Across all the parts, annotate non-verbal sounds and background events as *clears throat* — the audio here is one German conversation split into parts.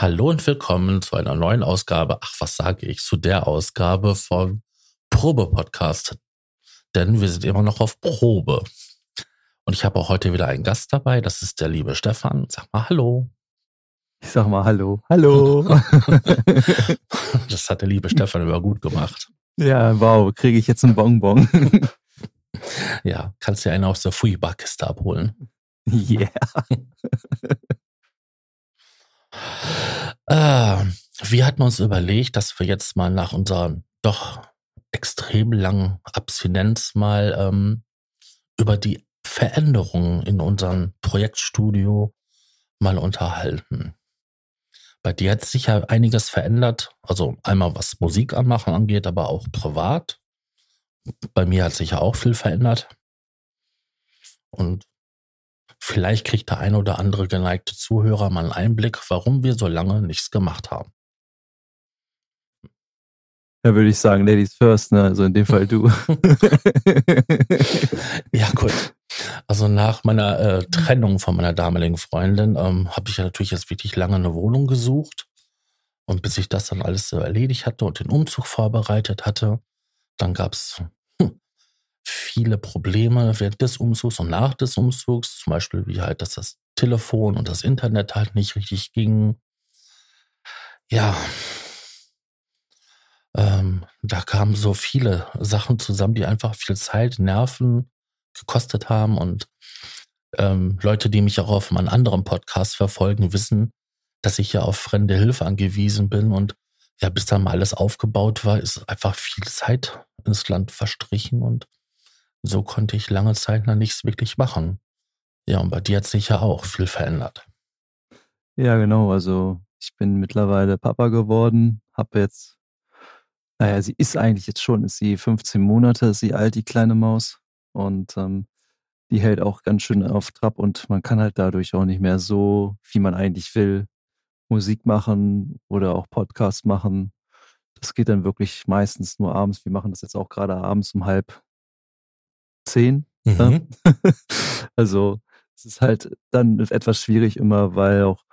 Hallo und willkommen zu einer neuen Ausgabe, ach was sage ich, zu der Ausgabe von Probe Podcast. Denn wir sind immer noch auf Probe. Und ich habe auch heute wieder einen Gast dabei, das ist der liebe Stefan. Sag mal Hallo. Ich sag mal Hallo. Hallo. *laughs* das hat der liebe Stefan über gut gemacht. Ja, wow, kriege ich jetzt einen Bonbon. ja, kannst dir einen aus der Fui-Barkiste abholen. *laughs* Yeah. *laughs* Äh, wir hatten uns überlegt, dass wir jetzt mal nach unserer doch extrem langen Abstinenz mal ähm, über die Veränderungen in unserem Projektstudio mal unterhalten. Bei dir hat sich ja einiges verändert, also einmal was Musik anmachen angeht, aber auch privat. Bei mir hat sich ja auch viel verändert. Und Vielleicht kriegt der ein oder andere geneigte Zuhörer mal einen Einblick, warum wir so lange nichts gemacht haben. Da würde ich sagen, Ladies first, ne? Also in dem Fall du. *laughs* ja, gut. Also nach meiner äh, Trennung von meiner damaligen Freundin ähm, habe ich ja natürlich jetzt wirklich lange eine Wohnung gesucht. Und bis ich das dann alles so erledigt hatte und den Umzug vorbereitet hatte, dann gab es viele Probleme während des Umzugs und nach des Umzugs, zum Beispiel wie halt, dass das Telefon und das Internet halt nicht richtig ging. Ja, ähm, da kamen so viele Sachen zusammen, die einfach viel Zeit, Nerven gekostet haben. Und ähm, Leute, die mich auch auf meinem anderen Podcast verfolgen, wissen, dass ich ja auf fremde Hilfe angewiesen bin. Und ja, bis dann mal alles aufgebaut war, ist einfach viel Zeit ins Land verstrichen. Und so konnte ich lange Zeit noch nichts wirklich machen. Ja, und bei dir hat sich ja auch viel verändert. Ja, genau. Also ich bin mittlerweile Papa geworden, habe jetzt, naja, sie ist eigentlich jetzt schon, ist sie 15 Monate, ist sie alt, die kleine Maus. Und ähm, die hält auch ganz schön auf Trab und man kann halt dadurch auch nicht mehr so, wie man eigentlich will, Musik machen oder auch Podcast machen. Das geht dann wirklich meistens nur abends. Wir machen das jetzt auch gerade abends um halb zehn. Mhm. *laughs* also es ist halt dann etwas schwierig immer, weil auch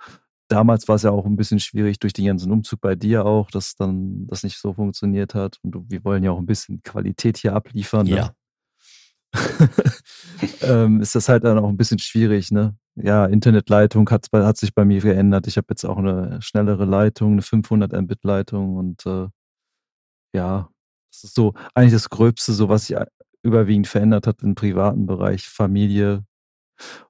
damals war es ja auch ein bisschen schwierig durch den ganzen Umzug bei dir auch, dass dann das nicht so funktioniert hat. Und wir wollen ja auch ein bisschen Qualität hier abliefern. Ne? Ja. *laughs* ähm, ist das halt dann auch ein bisschen schwierig, ne? Ja, Internetleitung hat, hat sich bei mir geändert. Ich habe jetzt auch eine schnellere Leitung, eine 500 Mbit Leitung und äh, ja, das ist so eigentlich das Gröbste, so was ich überwiegend verändert hat im privaten Bereich, Familie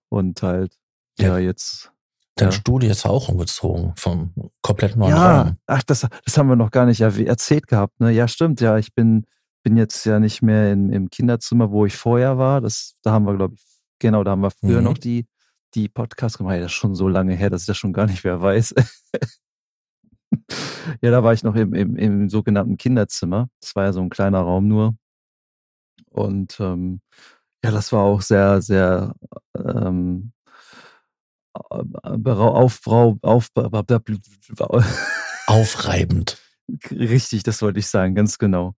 und halt, ja, ja jetzt. Dein ja. Studio ist auch umgezogen vom komplett neuen ja, Raum. Ach, das, das haben wir noch gar nicht erzählt gehabt, ne? Ja, stimmt, ja, ich bin, bin jetzt ja nicht mehr in, im Kinderzimmer, wo ich vorher war. Das, da haben wir, glaube ich, genau, da haben wir früher mhm. noch die, die Podcasts gemacht. Ja, das ist schon so lange her, dass ich das schon gar nicht mehr weiß. *laughs* ja, da war ich noch im, im, im sogenannten Kinderzimmer. Das war ja so ein kleiner Raum nur. Und ähm, ja, das war auch sehr, sehr ähm, Aufbrau, auf, aufreibend. *laughs* Richtig, das wollte ich sagen, ganz genau.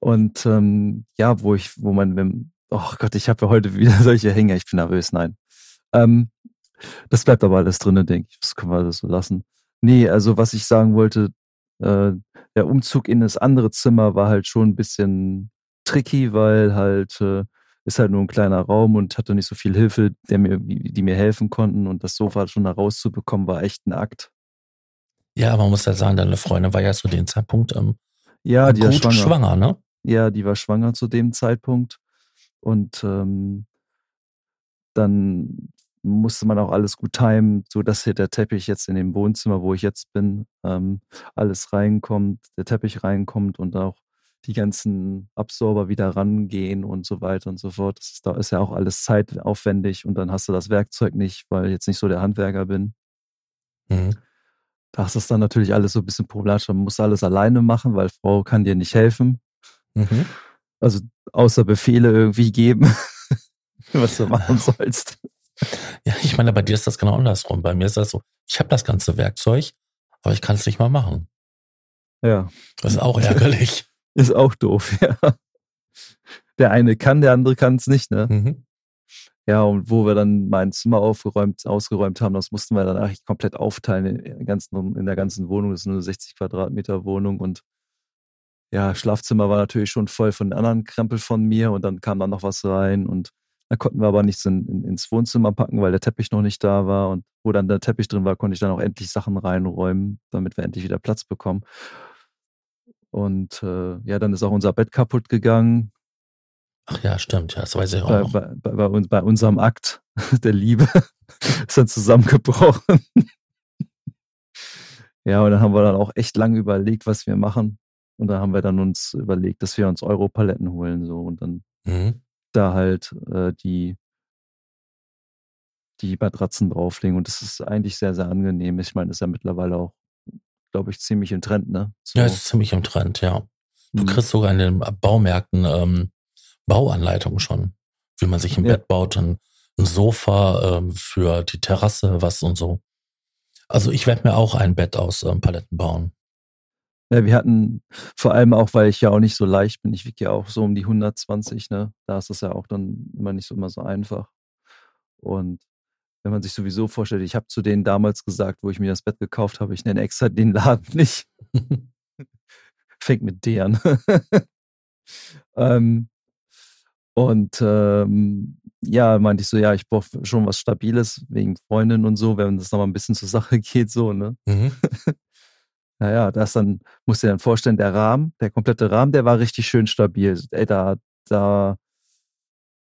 Und ähm, ja, wo ich, wo man, wenn, oh Gott, ich habe ja heute wieder *laughs* solche Hänger, ich bin nervös, nein. Ähm, das bleibt aber alles drin, denke ich. Das können wir das so lassen. Nee, also was ich sagen wollte, äh, der Umzug in das andere Zimmer war halt schon ein bisschen tricky, weil halt äh, ist halt nur ein kleiner Raum und hatte nicht so viel Hilfe, der mir, die mir helfen konnten. Und das Sofa schon da rauszubekommen, war echt ein Akt. Ja, aber man muss ja sagen, deine Freundin war ja zu dem Zeitpunkt ähm, ja, die gut schwanger. schwanger, ne? Ja, die war schwanger zu dem Zeitpunkt. Und ähm, dann musste man auch alles gut timen, so dass hier der Teppich jetzt in dem Wohnzimmer, wo ich jetzt bin, ähm, alles reinkommt, der Teppich reinkommt und auch die ganzen Absorber wieder rangehen und so weiter und so fort. Das ist, da ist ja auch alles zeitaufwendig und dann hast du das Werkzeug nicht, weil ich jetzt nicht so der Handwerker bin. Mhm. Da ist das dann natürlich alles so ein bisschen problematisch. Man muss alles alleine machen, weil Frau kann dir nicht helfen. Mhm. Also außer Befehle irgendwie geben, *laughs* was du machen *laughs* sollst. Ja, ich meine, bei dir ist das genau andersrum. Bei mir ist das so, ich habe das ganze Werkzeug, aber ich kann es nicht mal machen. Ja. Das ist auch ärgerlich. Ist auch doof, *laughs* ja. Der eine kann, der andere kann es nicht, ne? Mhm. Ja, und wo wir dann mein Zimmer aufgeräumt, ausgeräumt haben, das mussten wir dann eigentlich komplett aufteilen in der ganzen, in der ganzen Wohnung. Das ist eine 60 Quadratmeter Wohnung und ja, Schlafzimmer war natürlich schon voll von anderen Krempel von mir und dann kam da noch was rein und da konnten wir aber nichts in, in, ins Wohnzimmer packen, weil der Teppich noch nicht da war und wo dann der Teppich drin war, konnte ich dann auch endlich Sachen reinräumen, damit wir endlich wieder Platz bekommen. Und äh, ja, dann ist auch unser Bett kaputt gegangen. Ach ja, stimmt, ja, das weiß ich auch bei, noch. Bei, bei, bei, uns, bei unserem Akt *laughs* der Liebe *laughs* ist dann zusammengebrochen. *laughs* ja, und dann haben wir dann auch echt lange überlegt, was wir machen. Und da haben wir dann uns überlegt, dass wir uns Europaletten holen so und dann mhm. da halt äh, die die Matratzen drauflegen. Und das ist eigentlich sehr, sehr angenehm. Ich meine, ist ja mittlerweile auch, glaube ich, ziemlich im Trend, ne? So. Ja, ist ziemlich im Trend, ja. Du mhm. kriegst sogar in den Baumärkten ähm, Bauanleitungen schon, wie man sich im ja. Bett baut, ein, ein Sofa ähm, für die Terrasse, was und so. Also ich werde mir auch ein Bett aus ähm, Paletten bauen. Ja, wir hatten vor allem auch, weil ich ja auch nicht so leicht bin, ich wiege ja auch so um die 120, ne? Da ist es ja auch dann immer nicht so immer so einfach. Und wenn man sich sowieso vorstellt, ich habe zu denen damals gesagt, wo ich mir das Bett gekauft habe, ich nenne extra den Laden *laughs* nicht. *laughs* Fängt mit D an. *laughs* ähm, und ähm, ja, meinte ich so, ja, ich brauche schon was Stabiles wegen Freundin und so, wenn das nochmal ein bisschen zur Sache geht, so, ne? Mhm. naja, das dann, musst du dir dann vorstellen, der Rahmen, der komplette Rahmen, der war richtig schön stabil. Ey, da, da,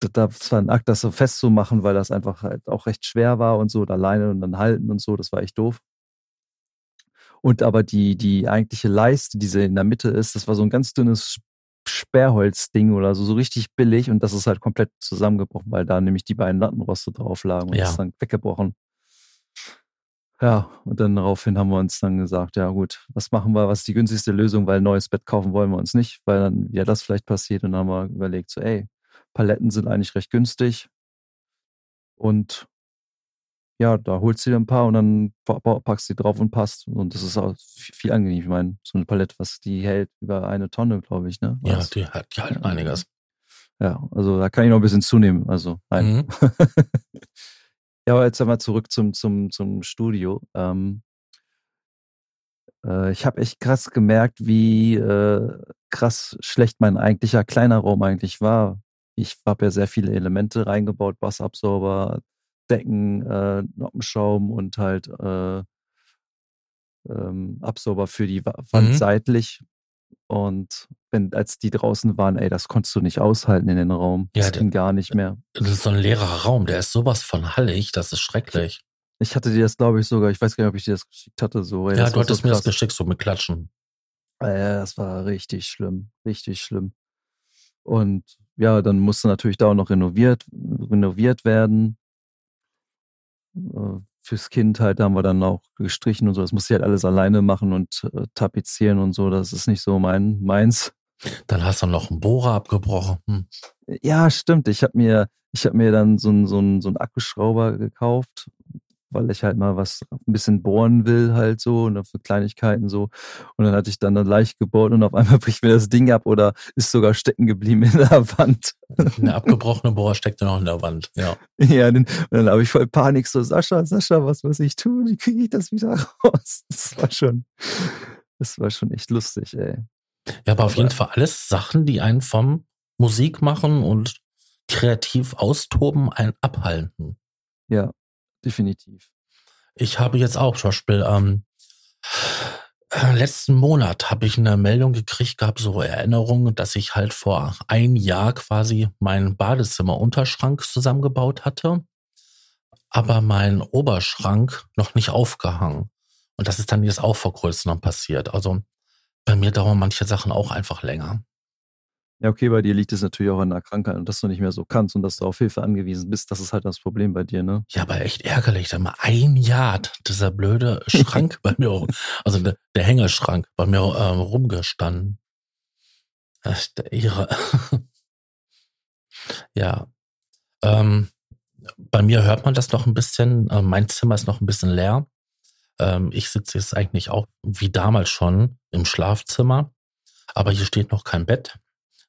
das war ein Akt, das so festzumachen, weil das einfach halt auch recht schwer war und so, da alleine und dann halten und so, das war echt doof. Und aber die, die eigentliche Leiste, die in der Mitte ist, das war so ein ganz dünnes Sperrholzding oder so, so richtig billig und das ist halt komplett zusammengebrochen, weil da nämlich die beiden Lattenroste drauf lagen und ja. das ist dann weggebrochen. Ja, und dann daraufhin haben wir uns dann gesagt, ja gut, was machen wir, was ist die günstigste Lösung, weil ein neues Bett kaufen wollen wir uns nicht, weil dann ja das vielleicht passiert und dann haben wir überlegt, so ey, Paletten sind eigentlich recht günstig und ja, da holst du dir ein paar und dann packst du die drauf und passt. Und das ist auch viel angenehm. Ich meine, so eine Palette, was die hält über eine Tonne, glaube ich, ne? Was? Ja, die hat die halt einiges. Ja, also da kann ich noch ein bisschen zunehmen. Also, nein. Mhm. *laughs* ja, aber jetzt einmal zurück zum, zum, zum Studio. Ähm, äh, ich habe echt krass gemerkt, wie äh, krass schlecht mein eigentlicher kleiner Raum eigentlich war. Ich habe ja sehr viele Elemente reingebaut, Bassabsorber, Decken, äh, Noppenschaum und halt äh, ähm, Absorber für die Wand mhm. seitlich. Und wenn, als die draußen waren, ey, das konntest du nicht aushalten in den Raum. Ja, das ging gar nicht mehr. Das ist so ein leerer Raum, der ist sowas von hallig, das ist schrecklich. Ich hatte dir das, glaube ich, sogar, ich weiß gar nicht, ob ich dir das geschickt hatte. So, ey, ja, du hattest so mir das geschickt, so mit Klatschen. Ja, das war richtig schlimm, richtig schlimm. Und ja, dann musste natürlich da auch noch renoviert, renoviert werden. Äh, fürs Kind halt, da haben wir dann auch gestrichen und so. Das musste ich halt alles alleine machen und äh, tapezieren und so. Das ist nicht so mein meins. Dann hast du noch einen Bohrer abgebrochen. Hm. Ja, stimmt. Ich habe mir, ich habe mir dann so einen so so einen Akkuschrauber gekauft weil ich halt mal was ein bisschen bohren will halt so und für Kleinigkeiten so. Und dann hatte ich dann, dann leicht gebohrt und auf einmal *laughs* bricht mir das Ding ab oder ist sogar stecken geblieben in der *laughs* Wand. Eine abgebrochene Bohrer steckte noch in der Wand, ja. Ja, und dann habe ich voll Panik so, Sascha, Sascha, was muss ich tun? Wie kriege ich das wieder *laughs* raus? Das war schon, das war schon echt lustig, ey. Ja, aber auf jeden Fall alles Sachen, die einen vom Musik machen und kreativ austoben, einen abhalten. Ja, definitiv. Ich habe jetzt auch zum Beispiel ähm, äh, letzten Monat habe ich eine Meldung gekriegt, gab so Erinnerungen, dass ich halt vor ein Jahr quasi meinen Badezimmer-Unterschrank zusammengebaut hatte, aber mein Oberschrank noch nicht aufgehangen. Und das ist dann jetzt auch vor kurzem passiert. Also bei mir dauern manche Sachen auch einfach länger. Ja, okay, bei dir liegt es natürlich auch an der Krankheit und dass du nicht mehr so kannst und dass du auf Hilfe angewiesen bist. Das ist halt das Problem bei dir, ne? Ja, aber echt ärgerlich. Da mal ein Jahr dieser blöde Schrank *laughs* bei mir, also der, der Hängeschrank bei mir ähm, rumgestanden. Ist der Ihre. *laughs* ja. Ähm, bei mir hört man das noch ein bisschen. Äh, mein Zimmer ist noch ein bisschen leer. Ähm, ich sitze jetzt eigentlich auch wie damals schon im Schlafzimmer. Aber hier steht noch kein Bett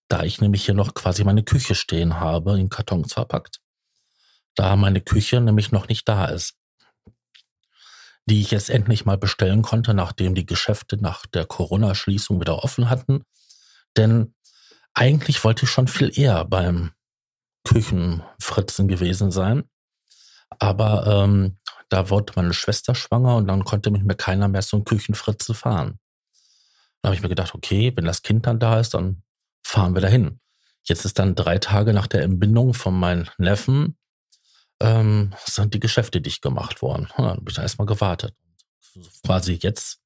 da ich nämlich hier noch quasi meine Küche stehen habe, in Kartons verpackt. da meine Küche nämlich noch nicht da ist. Die ich jetzt endlich mal bestellen konnte, nachdem die Geschäfte nach der Corona-Schließung wieder offen hatten. Denn eigentlich wollte ich schon viel eher beim Küchenfritzen gewesen sein. Aber ähm, da wurde meine Schwester schwanger und dann konnte mit mir keiner mehr so ein Küchenfritze fahren. Da habe ich mir gedacht, okay, wenn das Kind dann da ist, dann fahren wir dahin. Jetzt ist dann drei Tage nach der Entbindung von meinem Neffen, ähm, sind die Geschäfte dicht gemacht worden. Ja, dann habe ich da erstmal gewartet. Quasi jetzt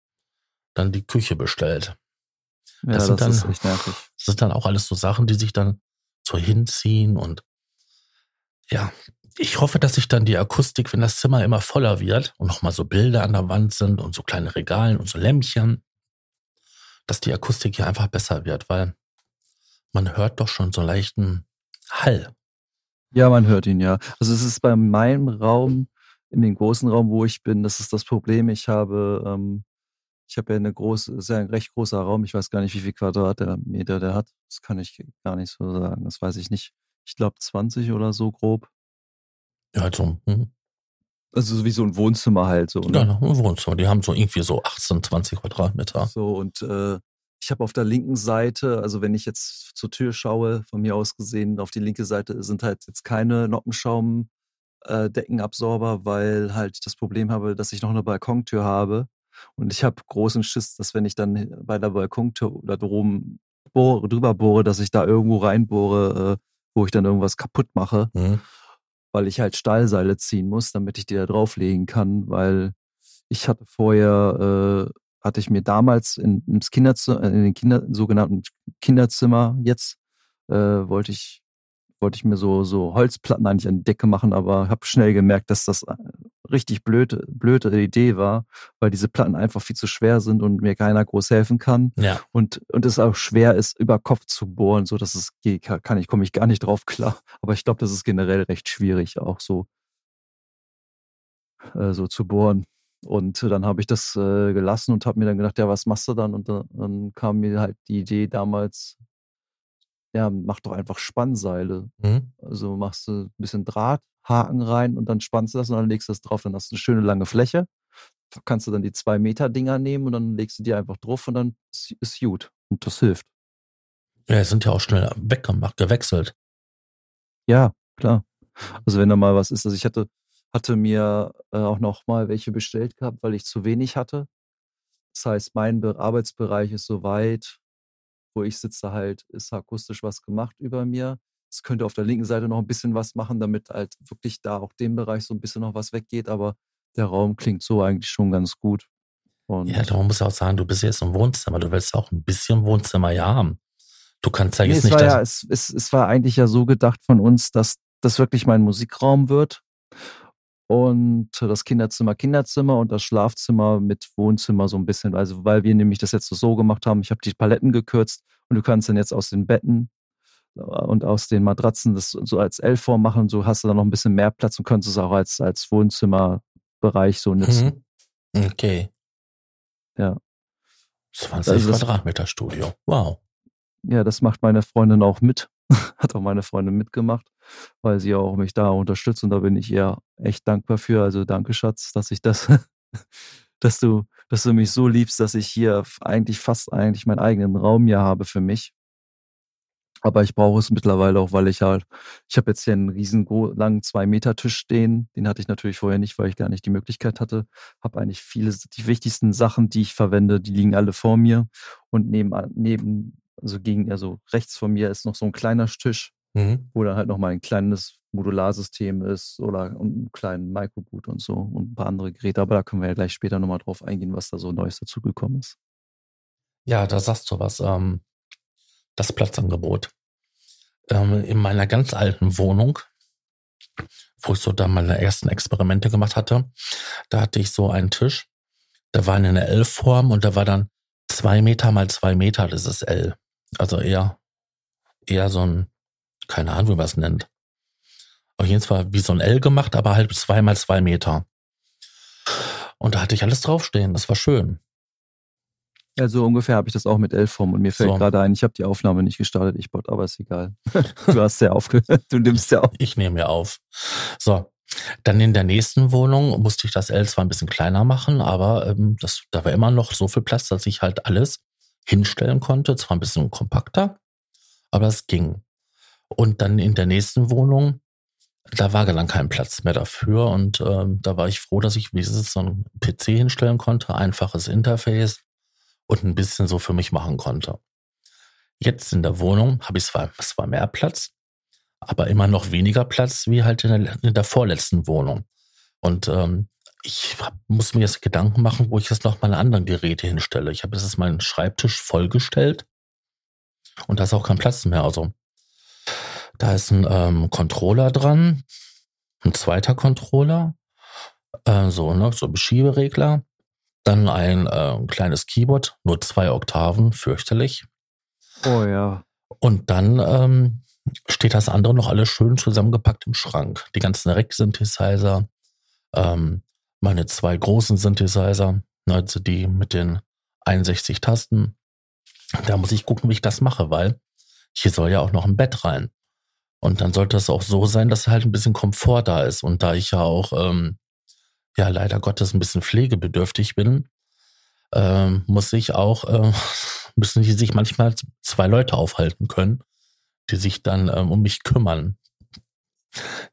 dann die Küche bestellt. Ja, das, das, sind dann, ist echt nervig. das sind dann auch alles so Sachen, die sich dann so hinziehen und ja, ich hoffe, dass sich dann die Akustik, wenn das Zimmer immer voller wird und nochmal so Bilder an der Wand sind und so kleine Regalen und so Lämpchen, dass die Akustik hier einfach besser wird, weil man hört doch schon so leichten Hall. Ja, man hört ihn ja. Also es ist bei meinem Raum, in dem großen Raum, wo ich bin, das ist das Problem. Ich habe, ähm, ich habe ja eine große, ist ja ein recht großer Raum. Ich weiß gar nicht, wie viel Quadratmeter der hat. Das kann ich gar nicht so sagen. Das weiß ich nicht. Ich glaube 20 oder so grob. Ja, also, hm. Also so wie so ein Wohnzimmer halt so. Ne? ja, ein Wohnzimmer. Die haben so irgendwie so 18, 20 Quadratmeter. So, und äh, ich habe auf der linken Seite, also wenn ich jetzt zur Tür schaue, von mir aus gesehen, auf die linke Seite sind halt jetzt keine Noppenschaum äh, Deckenabsorber, weil halt das Problem habe, dass ich noch eine Balkontür habe. Und ich habe großen Schiss, dass wenn ich dann bei der Balkontür oder drum bohre, drüber bohre, dass ich da irgendwo reinbohre, äh, wo ich dann irgendwas kaputt mache, Mhm. weil ich halt Stahlseile ziehen muss, damit ich die da drauflegen kann, weil ich hatte vorher, äh, hatte ich mir damals in, ins Kinderzimmer, in den Kinder, sogenannten Kinderzimmer jetzt, äh, wollte ich, wollte ich mir so, so Holzplatten eigentlich an die Decke machen, aber habe schnell gemerkt, dass das äh, richtig blöde, blöde Idee war, weil diese Platten einfach viel zu schwer sind und mir keiner groß helfen kann Ja. und, und es auch schwer ist, über Kopf zu bohren, so dass es geht, kann ich, komme ich gar nicht drauf klar. Aber ich glaube, das ist generell recht schwierig, auch so, äh, so zu bohren. Und dann habe ich das äh, gelassen und habe mir dann gedacht, ja, was machst du dann? Und dann, dann kam mir halt die Idee damals, ja, mach doch einfach Spannseile. Mhm. Also machst du ein bisschen Draht, Haken rein und dann spannst du das und dann legst du das drauf. Dann hast du eine schöne lange Fläche. Da kannst du dann die zwei Meter Dinger nehmen und dann legst du die einfach drauf und dann ist, ist gut. Und das hilft. Ja, sind ja auch schnell weggemacht, gewechselt. Ja, klar. Also wenn da mal was ist, also ich hatte, hatte mir äh, auch noch mal welche bestellt gehabt, weil ich zu wenig hatte. Das heißt, mein Be Arbeitsbereich ist so weit, wo ich sitze halt, ist akustisch was gemacht über mir. Es könnte auf der linken Seite noch ein bisschen was machen, damit halt wirklich da auch dem Bereich so ein bisschen noch was weggeht, aber der Raum klingt so eigentlich schon ganz gut. Und Ja, darum muss ich auch sagen, du bist jetzt im Wohnzimmer. Du willst auch ein bisschen Wohnzimmer ja haben. Du kannst ja Nee, jetzt es, nicht war ja, es, es, es war eigentlich ja so gedacht von uns, dass das wirklich mein Musikraum wird. Und das Kinderzimmer Kinderzimmer und das Schlafzimmer mit Wohnzimmer so ein bisschen. Also weil wir nämlich das jetzt so gemacht haben, ich habe die Paletten gekürzt und du kannst dann jetzt aus den Betten äh, und aus den Matratzen das so als L-Form machen. So hast du dann noch ein bisschen mehr Platz und könntest es auch als, als Wohnzimmerbereich so nutzen. Mhm. Okay. Ja. 20 Also das- Quadratmeter Studio. Wow. Ja, das macht meine Freundin auch mit. *laughs* Hat auch meine Freundin mitgemacht, weil sie auch mich da unterstützt und da bin ich ihr echt dankbar für. Also danke, Schatz, dass ich das, *laughs* dass du, dass du mich so liebst, dass ich hier eigentlich fast eigentlich meinen eigenen Raum hier habe für mich. Aber ich brauche es mittlerweile auch, weil ich halt, ich habe jetzt hier einen riesen langen zwei Meter Tisch stehen. Den hatte ich natürlich vorher nicht, weil ich gar nicht die Möglichkeit hatte. Habe eigentlich viele, die wichtigsten Sachen, die ich verwende, die liegen alle vor mir. Und neben, neben, also gegen, also rechts von mir ist noch so ein kleiner Tisch, Mhm. wo dann halt nochmal ein kleines Modularsystem ist oder und einen kleinen Microboot und so und ein paar andere Geräte. Aber da können wir ja gleich später nochmal drauf eingehen, was da so Neues dazugekommen ist. Ja, da sagst du was. Ähm, das Platzangebot. Ähm, in meiner ganz alten Wohnung, wo ich so da meine ersten Experimente gemacht hatte, da hatte ich so einen Tisch. Der war in einer L-Form und da war dann zwei Meter mal zwei Meter, das ist L. Also eher, eher so ein, keine Ahnung, wie man es nennt. Auf jeden Fall wie so ein L gemacht, aber halt zwei mal zwei Meter. Und da hatte ich alles draufstehen. Das war schön. Ja, so ungefähr habe ich das auch mit Elform und mir fällt so. gerade ein, ich habe die Aufnahme nicht gestartet, ich bot, aber ist egal. *laughs* du hast ja aufgehört, *laughs* du nimmst ja auf. Ich nehme ja auf. So, dann in der nächsten Wohnung musste ich das L zwar ein bisschen kleiner machen, aber ähm, das, da war immer noch so viel Platz, dass ich halt alles hinstellen konnte. Zwar ein bisschen kompakter, aber es ging. Und dann in der nächsten Wohnung, da war dann kein Platz mehr dafür. Und ähm, da war ich froh, dass ich wenigstens so einen PC hinstellen konnte, einfaches Interface und ein bisschen so für mich machen konnte. Jetzt in der Wohnung habe ich zwar, zwar mehr Platz, aber immer noch weniger Platz wie halt in der, in der vorletzten Wohnung. Und ähm, ich hab, muss mir jetzt Gedanken machen, wo ich jetzt noch meine anderen Geräte hinstelle. Ich habe jetzt meinen Schreibtisch vollgestellt und da ist auch kein Platz mehr. Also da ist ein ähm, Controller dran, ein zweiter Controller, äh, so ne, so Beschieberegler, dann ein äh, kleines Keyboard, nur zwei Oktaven, fürchterlich. Oh ja. Und dann ähm, steht das andere noch alles schön zusammengepackt im Schrank. Die ganzen Rack-Synthesizer, ähm, meine zwei großen Synthesizer, also die mit den 61 Tasten. Da muss ich gucken, wie ich das mache, weil hier soll ja auch noch ein Bett rein. Und dann sollte es auch so sein, dass halt ein bisschen Komfort da ist. Und da ich ja auch, ähm, ja, leider Gottes ein bisschen pflegebedürftig bin, ähm, muss ich auch, äh, *laughs* müssen sich manchmal zwei Leute aufhalten können, die sich dann ähm, um mich kümmern.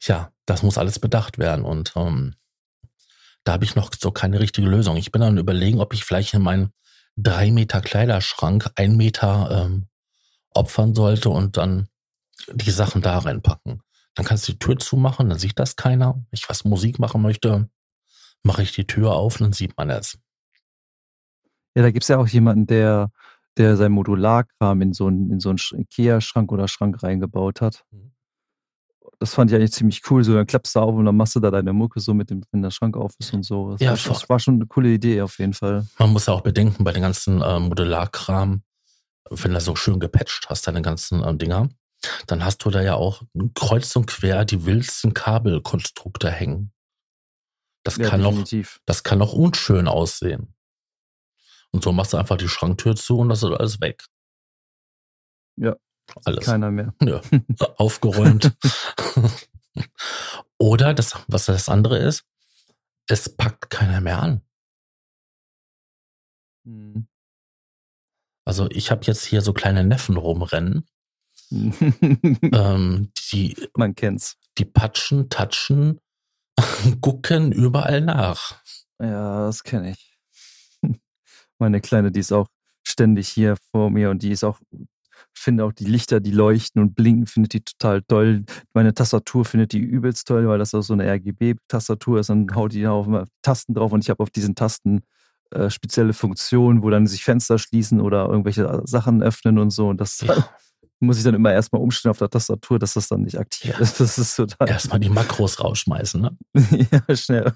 Ja, das muss alles bedacht werden und ähm, da habe ich noch so keine richtige Lösung. Ich bin dann überlegen, ob ich vielleicht in meinen drei Meter Kleiderschrank ein Meter ähm, opfern sollte und dann die Sachen da reinpacken. Dann kannst du die Tür zumachen, dann sieht das keiner. Ich was Musik machen möchte, mache ich die Tür auf, dann sieht man es. Ja, da gibt es ja auch jemanden, der der sein Modularkram in so einen, in so einen Ikea-Schrank oder Schrank reingebaut hat. Mhm. Das fand ich eigentlich ziemlich cool. So, dann klappst du auf und dann machst du da deine Mucke so mit dem, wenn der Schrank auf ist und so. Das, ja, war, das war schon eine coole Idee auf jeden Fall. Man muss ja auch bedenken, bei den ganzen äh, Modularkram, wenn du so schön gepatcht hast, deine ganzen äh, Dinger, dann hast du da ja auch kreuz und quer die wildsten Kabelkonstrukte hängen. Das ja, kann noch, das kann noch unschön aussehen. Und so machst du einfach die Schranktür zu und das ist alles weg. Ja. Alles. Keiner mehr. Ja. *laughs* Aufgeräumt. *laughs* Oder das, was das andere ist, es packt keiner mehr an. Mhm. Also ich habe jetzt hier so kleine Neffen rumrennen. *laughs* ähm, die, Man kennt's. Die patschen, tatschen, gucken überall nach. Ja, das kenne ich meine Kleine, die ist auch ständig hier vor mir und die ist auch, finde auch die Lichter, die leuchten und blinken, findet die total toll. Meine Tastatur findet die übelst toll, weil das auch so eine RGB-Tastatur ist. Dann haut die auf Tasten drauf und ich habe auf diesen Tasten äh, spezielle Funktionen, wo dann sich Fenster schließen oder irgendwelche Sachen öffnen und so. Und das ja. *laughs* muss ich dann immer erstmal umstellen auf der Tastatur, dass das dann nicht aktiv ja. ist. *laughs* Das ist total. Erstmal die Makros rausschmeißen, ne? *laughs* ja, schnell.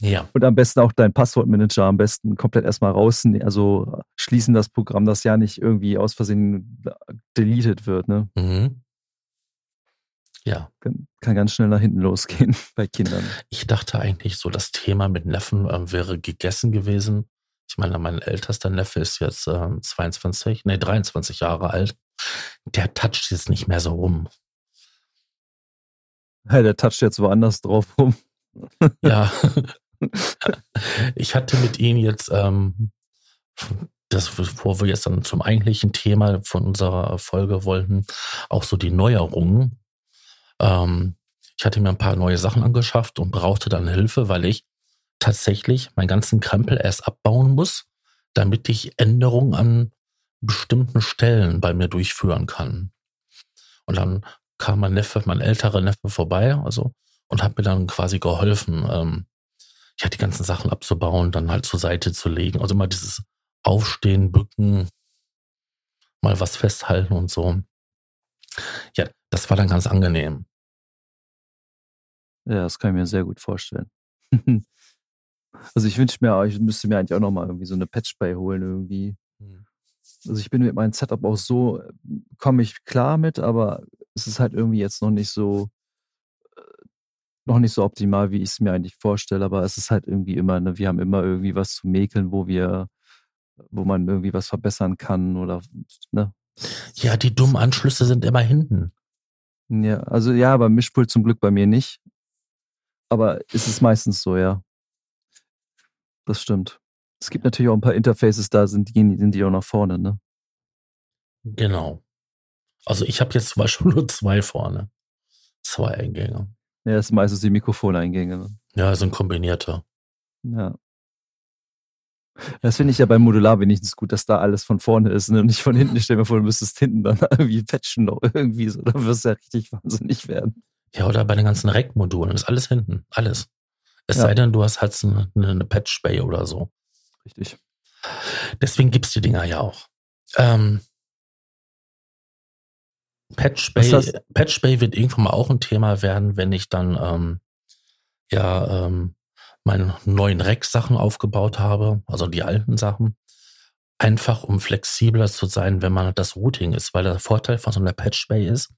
Ja. Und am besten auch dein Passwortmanager am besten komplett erstmal raus, also schließen das Programm, das ja nicht irgendwie aus Versehen deleted wird, ne? Mhm. Ja. Kann, kann, ganz schnell nach hinten losgehen *laughs* bei Kindern. Ich dachte eigentlich so, das Thema mit Neffen äh, wäre gegessen gewesen. Ich meine, mein ältester Neffe ist jetzt äh, 22, nee, 23 Jahre alt. Der toucht jetzt nicht mehr so rum. Ja, der toucht jetzt woanders drauf rum. ja, *laughs* *laughs* *laughs* ich hatte mit ihm jetzt, ähm, das, bevor wir jetzt dann zum eigentlichen Thema von unserer Folge wollten, auch so die Neuerungen. Ähm, ich hatte mir ein paar neue Sachen angeschafft und brauchte dann Hilfe, weil ich tatsächlich meinen ganzen Krempel erst abbauen muss, damit ich Änderungen an bestimmten Stellen bei mir durchführen kann. Und dann kam mein Neffe, mein älterer Neffe vorbei, also, und hat mir dann quasi geholfen, ähm, ja, die ganzen Sachen abzubauen, dann halt zur Seite zu legen. Also immer dieses Aufstehen, Bücken, mal was festhalten und so. Ja, das war dann ganz angenehm. Ja, das kann ich mir sehr gut vorstellen. *laughs* also ich wünsche mir, ich müsste mir eigentlich auch nochmal irgendwie so eine Patch bei holen irgendwie. Hm. Also ich bin mit meinem Setup auch so, komme ich klar mit, aber es ist halt irgendwie jetzt noch nicht so noch nicht so optimal, wie ich es mir eigentlich vorstelle, aber es ist halt irgendwie immer, ne, wir haben immer irgendwie was zu mäkeln, wo wir wo man irgendwie was verbessern kann oder, ne? Ja, die dummen Anschlüsse sind immer hinten. Ja, also ja, beim Mischpult zum Glück bei mir nicht. Aber es ist meistens so, ja. Das stimmt. Es gibt natürlich auch ein paar Interfaces, da sind die, sind die auch nach vorne, ne? Genau. Also ich habe jetzt zum Beispiel *laughs* nur zwei vorne. Zwei Eingänge. Ja, das sind meistens die Mikrofoneingänge. Ne? Ja, sind kombinierte. Ja. Das finde ich ja beim Modular wenigstens gut, dass da alles von vorne ist ne? und nicht von hinten. Stell dir vor, du müsstest hinten dann *laughs* irgendwie patchen noch irgendwie so. Dann wirst du ja richtig wahnsinnig werden. Ja, oder bei den ganzen Rack-Modulen ist alles hinten. Alles. Es ja. sei denn, du hast halt eine, eine Patch-Bay oder so. Richtig. Deswegen gibt es die Dinger ja auch. Ähm, Patch Bay, Patch Bay wird irgendwann mal auch ein Thema werden, wenn ich dann ähm, ja ähm, meine neuen Rack-Sachen aufgebaut habe, also die alten Sachen. Einfach um flexibler zu sein, wenn man das Routing ist, weil der Vorteil von so einer Patch Bay ist,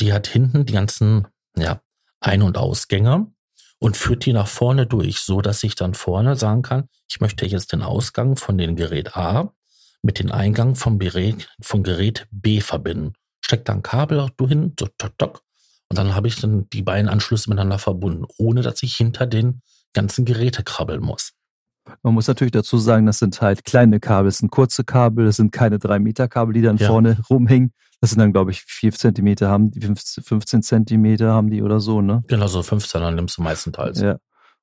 die hat hinten die ganzen ja, Ein- und Ausgänge und führt die nach vorne durch, so dass ich dann vorne sagen kann, ich möchte jetzt den Ausgang von dem Gerät A mit dem Eingang vom Gerät, vom Gerät B verbinden steckt da ein Kabel hin, so, tok, tok, und dann habe ich dann die beiden Anschlüsse miteinander verbunden, ohne dass ich hinter den ganzen Geräte krabbeln muss. Man muss natürlich dazu sagen, das sind halt kleine Kabel, das sind kurze Kabel, das sind keine 3 Meter Kabel, die dann ja. vorne rumhängen. Das sind dann, glaube ich, 4 Zentimeter haben die, 15 Zentimeter haben die oder so, ne? Genau, so 15, dann nimmst du meistenteils. Ja.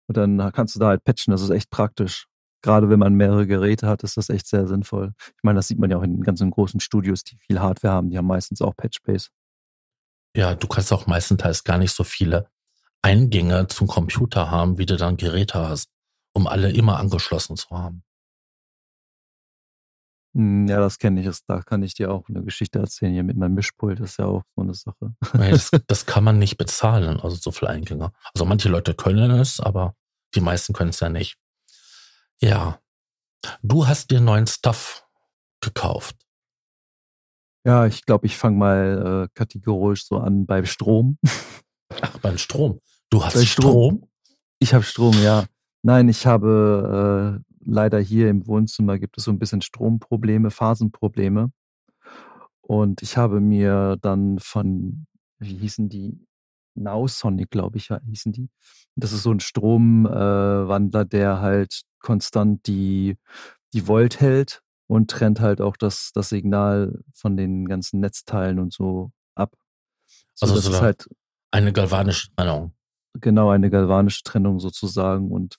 Und dann kannst du da halt patchen, das ist echt praktisch gerade wenn man mehrere Geräte hat, ist das echt sehr sinnvoll. Ich meine, das sieht man ja auch in den ganzen großen Studios, die viel Hardware haben, die haben meistens auch Patchbase. Ja, du kannst auch meistenteils gar nicht so viele Eingänge zum Computer haben, wie du dann Geräte hast, um alle immer angeschlossen zu haben. Hm, ja, das kenne ich. Da kann ich dir auch eine Geschichte erzählen hier mit meinem Mischpult. Das ist ja auch so eine Sache. Das, *laughs* das kann man nicht bezahlen, also so viele Eingänge. Also manche Leute können es, aber die meisten können es ja nicht. Ja. Du hast dir neuen Stuff gekauft. Ja, ich glaube, ich fange mal äh, kategorisch so an beim Strom. Ach, beim Strom. Du hast Strom? Strom? Ich habe Strom, ja. Nein, ich habe äh, leider hier im Wohnzimmer gibt es so ein bisschen Stromprobleme, Phasenprobleme. Und ich habe mir dann von, wie hießen die? Nausonic, glaube ich, hießen die. Das ist so ein Stromwandler, äh, der halt konstant die, die Volt hält und trennt halt auch das, das Signal von den ganzen Netzteilen und so ab. So, also das ist halt eine galvanische Trennung. Genau, eine galvanische Trennung sozusagen. Und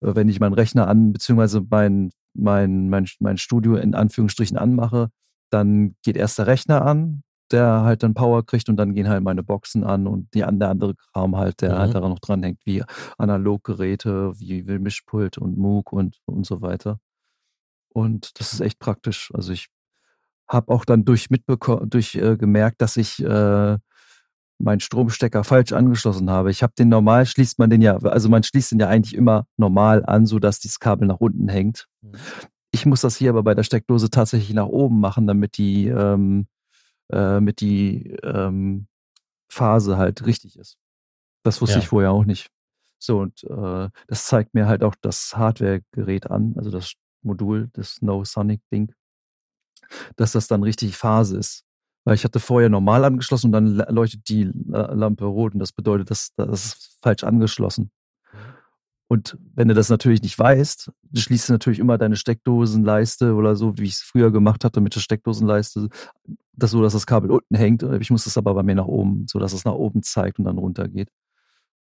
äh, wenn ich meinen Rechner an, beziehungsweise mein, mein, mein, mein Studio in Anführungsstrichen anmache, dann geht erst der Rechner an, der halt dann Power kriegt und dann gehen halt meine Boxen an und die, der andere Kram halt, der halt mhm. halt daran noch dranhängt, wie Analoggeräte, wie Mischpult und MOOC und, und so weiter. Und das ist echt praktisch. Also ich habe auch dann durch mitbekommen, durch äh, gemerkt, dass ich äh, meinen Stromstecker falsch angeschlossen habe. Ich habe den normal, schließt man den ja, also man schließt den ja eigentlich immer normal an, sodass dieses Kabel nach unten hängt. Mhm. Ich muss das hier aber bei der Steckdose tatsächlich nach oben machen, damit die ähm, äh, mit die ähm, Phase halt richtig ist. Das wusste ja. ich vorher auch nicht. So, und äh, das zeigt mir halt auch das Hardware-Gerät an, also das Modul, das No Sonic Ding, dass das dann richtig Phase ist. Weil ich hatte vorher normal angeschlossen und dann leuchtet die Lampe rot und das bedeutet, dass das ist falsch angeschlossen. Und wenn du das natürlich nicht weißt, du schließt natürlich immer deine Steckdosenleiste oder so, wie ich es früher gemacht hatte mit der Steckdosenleiste, das so, dass das Kabel unten hängt. Ich muss es aber bei mir nach oben, so dass es nach oben zeigt und dann runter geht,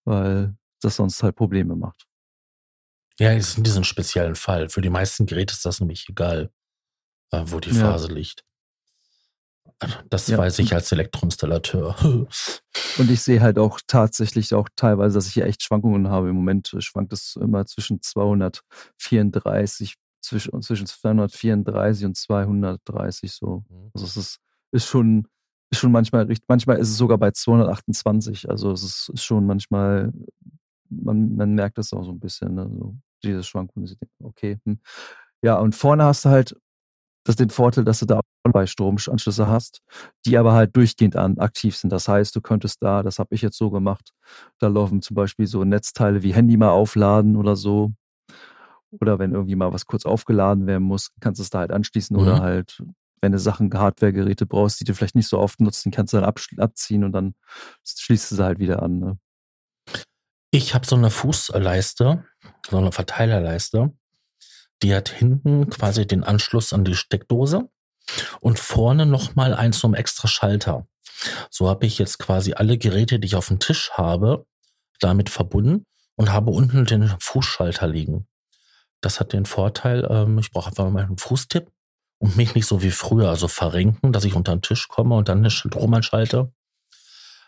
weil das sonst halt Probleme macht. Ja, ist in diesem speziellen Fall. Für die meisten Geräte ist das nämlich egal, äh, wo die Phase ja. liegt. Das ja. weiß ich als Elektroinstallateur. *laughs* Und ich sehe halt auch tatsächlich auch teilweise, dass ich hier echt Schwankungen habe. Im Moment schwankt es immer zwischen 234, zwischen, zwischen 234 und 230 so. Mhm. Also es ist, ist schon, ist schon manchmal, manchmal ist es sogar bei 228. Also es ist, ist schon manchmal, man, man merkt das auch so ein bisschen, ne? so diese Schwankungen. Okay. Hm. Ja, und vorne hast du halt das den Vorteil, dass du da bei Stromanschlüsse hast, die aber halt durchgehend an, aktiv sind. Das heißt, du könntest da, das habe ich jetzt so gemacht, da laufen zum Beispiel so Netzteile wie Handy mal aufladen oder so. Oder wenn irgendwie mal was kurz aufgeladen werden muss, kannst du es da halt anschließen Mhm. oder halt, wenn du Sachen, Hardware-Geräte brauchst, die du vielleicht nicht so oft nutzt, die kannst du dann abziehen und dann schließt du sie halt wieder an. Ne? Ich habe so eine Fußleiste, so eine Verteilerleiste. Die hat hinten quasi den Anschluss an die Steckdose und vorne nochmal einen zum extra Schalter. So habe ich jetzt quasi alle Geräte, die ich auf dem Tisch habe, damit verbunden und habe unten den Fußschalter liegen. Das hat den Vorteil, ähm, ich brauche einfach mal einen Fußtipp und mich nicht so wie früher, also verrenken, dass ich unter den Tisch komme und dann den Strom einschalte.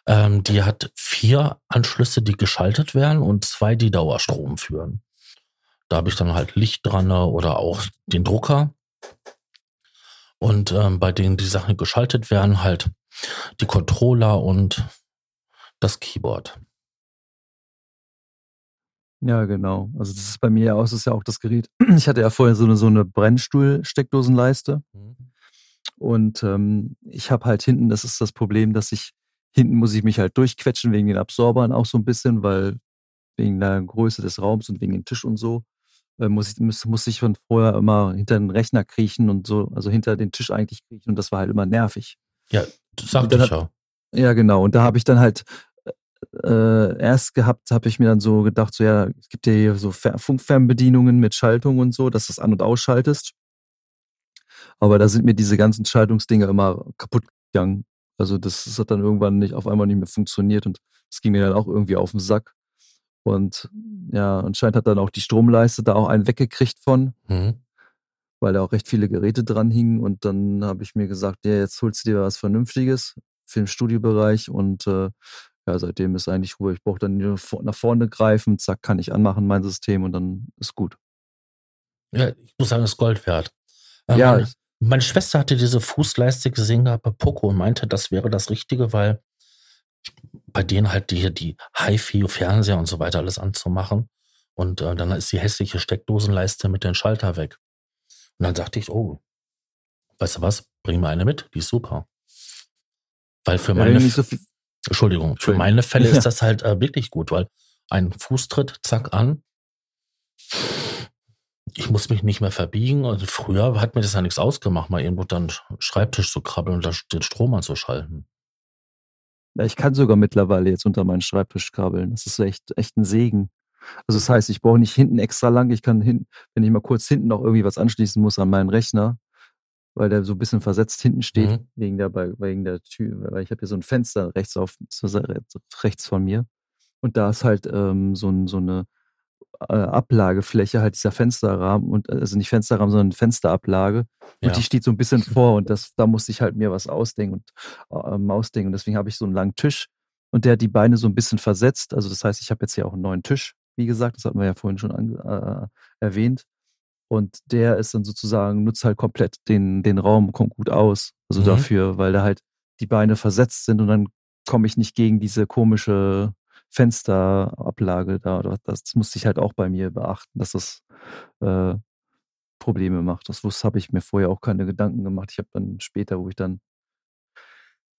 Ähm, die hat vier Anschlüsse, die geschaltet werden und zwei, die Dauerstrom führen. Da habe ich dann halt Licht dran oder auch den Drucker. Und ähm, bei denen die Sachen geschaltet werden, halt die Controller und das Keyboard. Ja, genau. Also das ist bei mir ja auch, das ist ja auch das Gerät. *clears throat* Ich hatte ja vorher so eine, so eine Brennstuhl-Steckdosenleiste und ähm, ich habe halt hinten, das ist das Problem, dass ich, hinten muss ich mich halt durchquetschen wegen den Absorbern auch so ein bisschen, weil wegen der Größe des Raums und wegen dem Tisch und so, äh, muss ich, muss, muss ich von vorher immer hinter den Rechner kriechen und so, also hinter den Tisch eigentlich kriechen und das war halt immer nervig. Ja, das sagte dann ich ja. Ja, genau. Und da habe ich dann halt äh, erst gehabt, habe ich mir dann so gedacht, so ja, es gibt ja hier so Fer Funkfernbedienungen mit Schaltung und so, dass du das an- und ausschaltest. Aber da sind mir diese ganzen Schaltungsdinger immer kaputt gegangen. Also das, das hat dann irgendwann nicht auf einmal nicht mehr funktioniert und das ging mir dann auch irgendwie auf den Sack. Und ja, anscheinend hat dann auch die Stromleiste da auch einen weggekriegt von, Mhm. weil da auch recht viele Geräte dran hingen. Und dann habe ich mir gesagt, ja, jetzt holst du dir was Vernünftiges für den Studiobereich und äh, ja, seitdem ist eigentlich Ruhe. Ich brauche dann nur nach vorne greifen, zack, kann ich anmachen, mein System und dann ist gut. Ja, ich muss sagen, das ist Gold wert. Äh, Ja, meine, meine Schwester hatte diese Fußleiste gesehen gehabt bei Poco und meinte, das wäre das Richtige, weil bei denen halt die, die HiFi-Fernseher und so weiter alles anzumachen. Und äh, dann ist die hässliche Steckdosenleiste mit den Schalter weg. Und dann sagte ich, oh, weißt du was, bring mir eine mit, die ist super. Weil für ja, meine, nicht so viel, Entschuldigung, für meine Fälle ist *laughs* das halt äh, wirklich gut, weil ein Fußtritt, zack, an. Ich muss mich nicht mehr verbiegen. Also früher hat mir das ja nichts ausgemacht, mal irgendwo dann Schreibtisch zu krabbeln und da den Strom anzuschalten. ja, ich kann sogar mittlerweile jetzt unter meinen Schreibtisch krabbeln. Das ist echt, echt ein Segen. Also das heißt, ich brauche nicht hinten extra lang. Ich kann hinten, wenn ich mal kurz hinten noch irgendwie was anschließen muss an meinen Rechner, weil der so ein bisschen versetzt hinten steht, Mhm. wegen der, wegen der Tür, weil ich habe hier so ein Fenster rechts auf, rechts von mir. Und da ist halt ähm, so, ein, so eine äh, Ablagefläche, halt dieser Fensterrahmen und also nicht Fensterrahmen, sondern Fensterablage. Und Ja. die steht so ein bisschen *laughs* vor und das, da musste ich halt mir was ausdenken und ähm, ausdenken. Und deswegen habe ich so einen langen Tisch und der hat die Beine so ein bisschen versetzt. Also das heißt, ich habe jetzt hier auch einen neuen Tisch, wie gesagt, das hatten wir ja vorhin schon ange- äh, erwähnt. Und der ist dann sozusagen, nutzt halt komplett den, den Raum, kommt gut aus. Also Mhm. dafür, weil da halt die Beine versetzt sind und dann komme ich nicht gegen diese komische Fensterablage da. oder Das, das musste ich halt auch bei mir beachten, dass das äh, Probleme macht. Das wusste, habe ich mir vorher auch keine Gedanken gemacht. Ich habe dann später, wo ich dann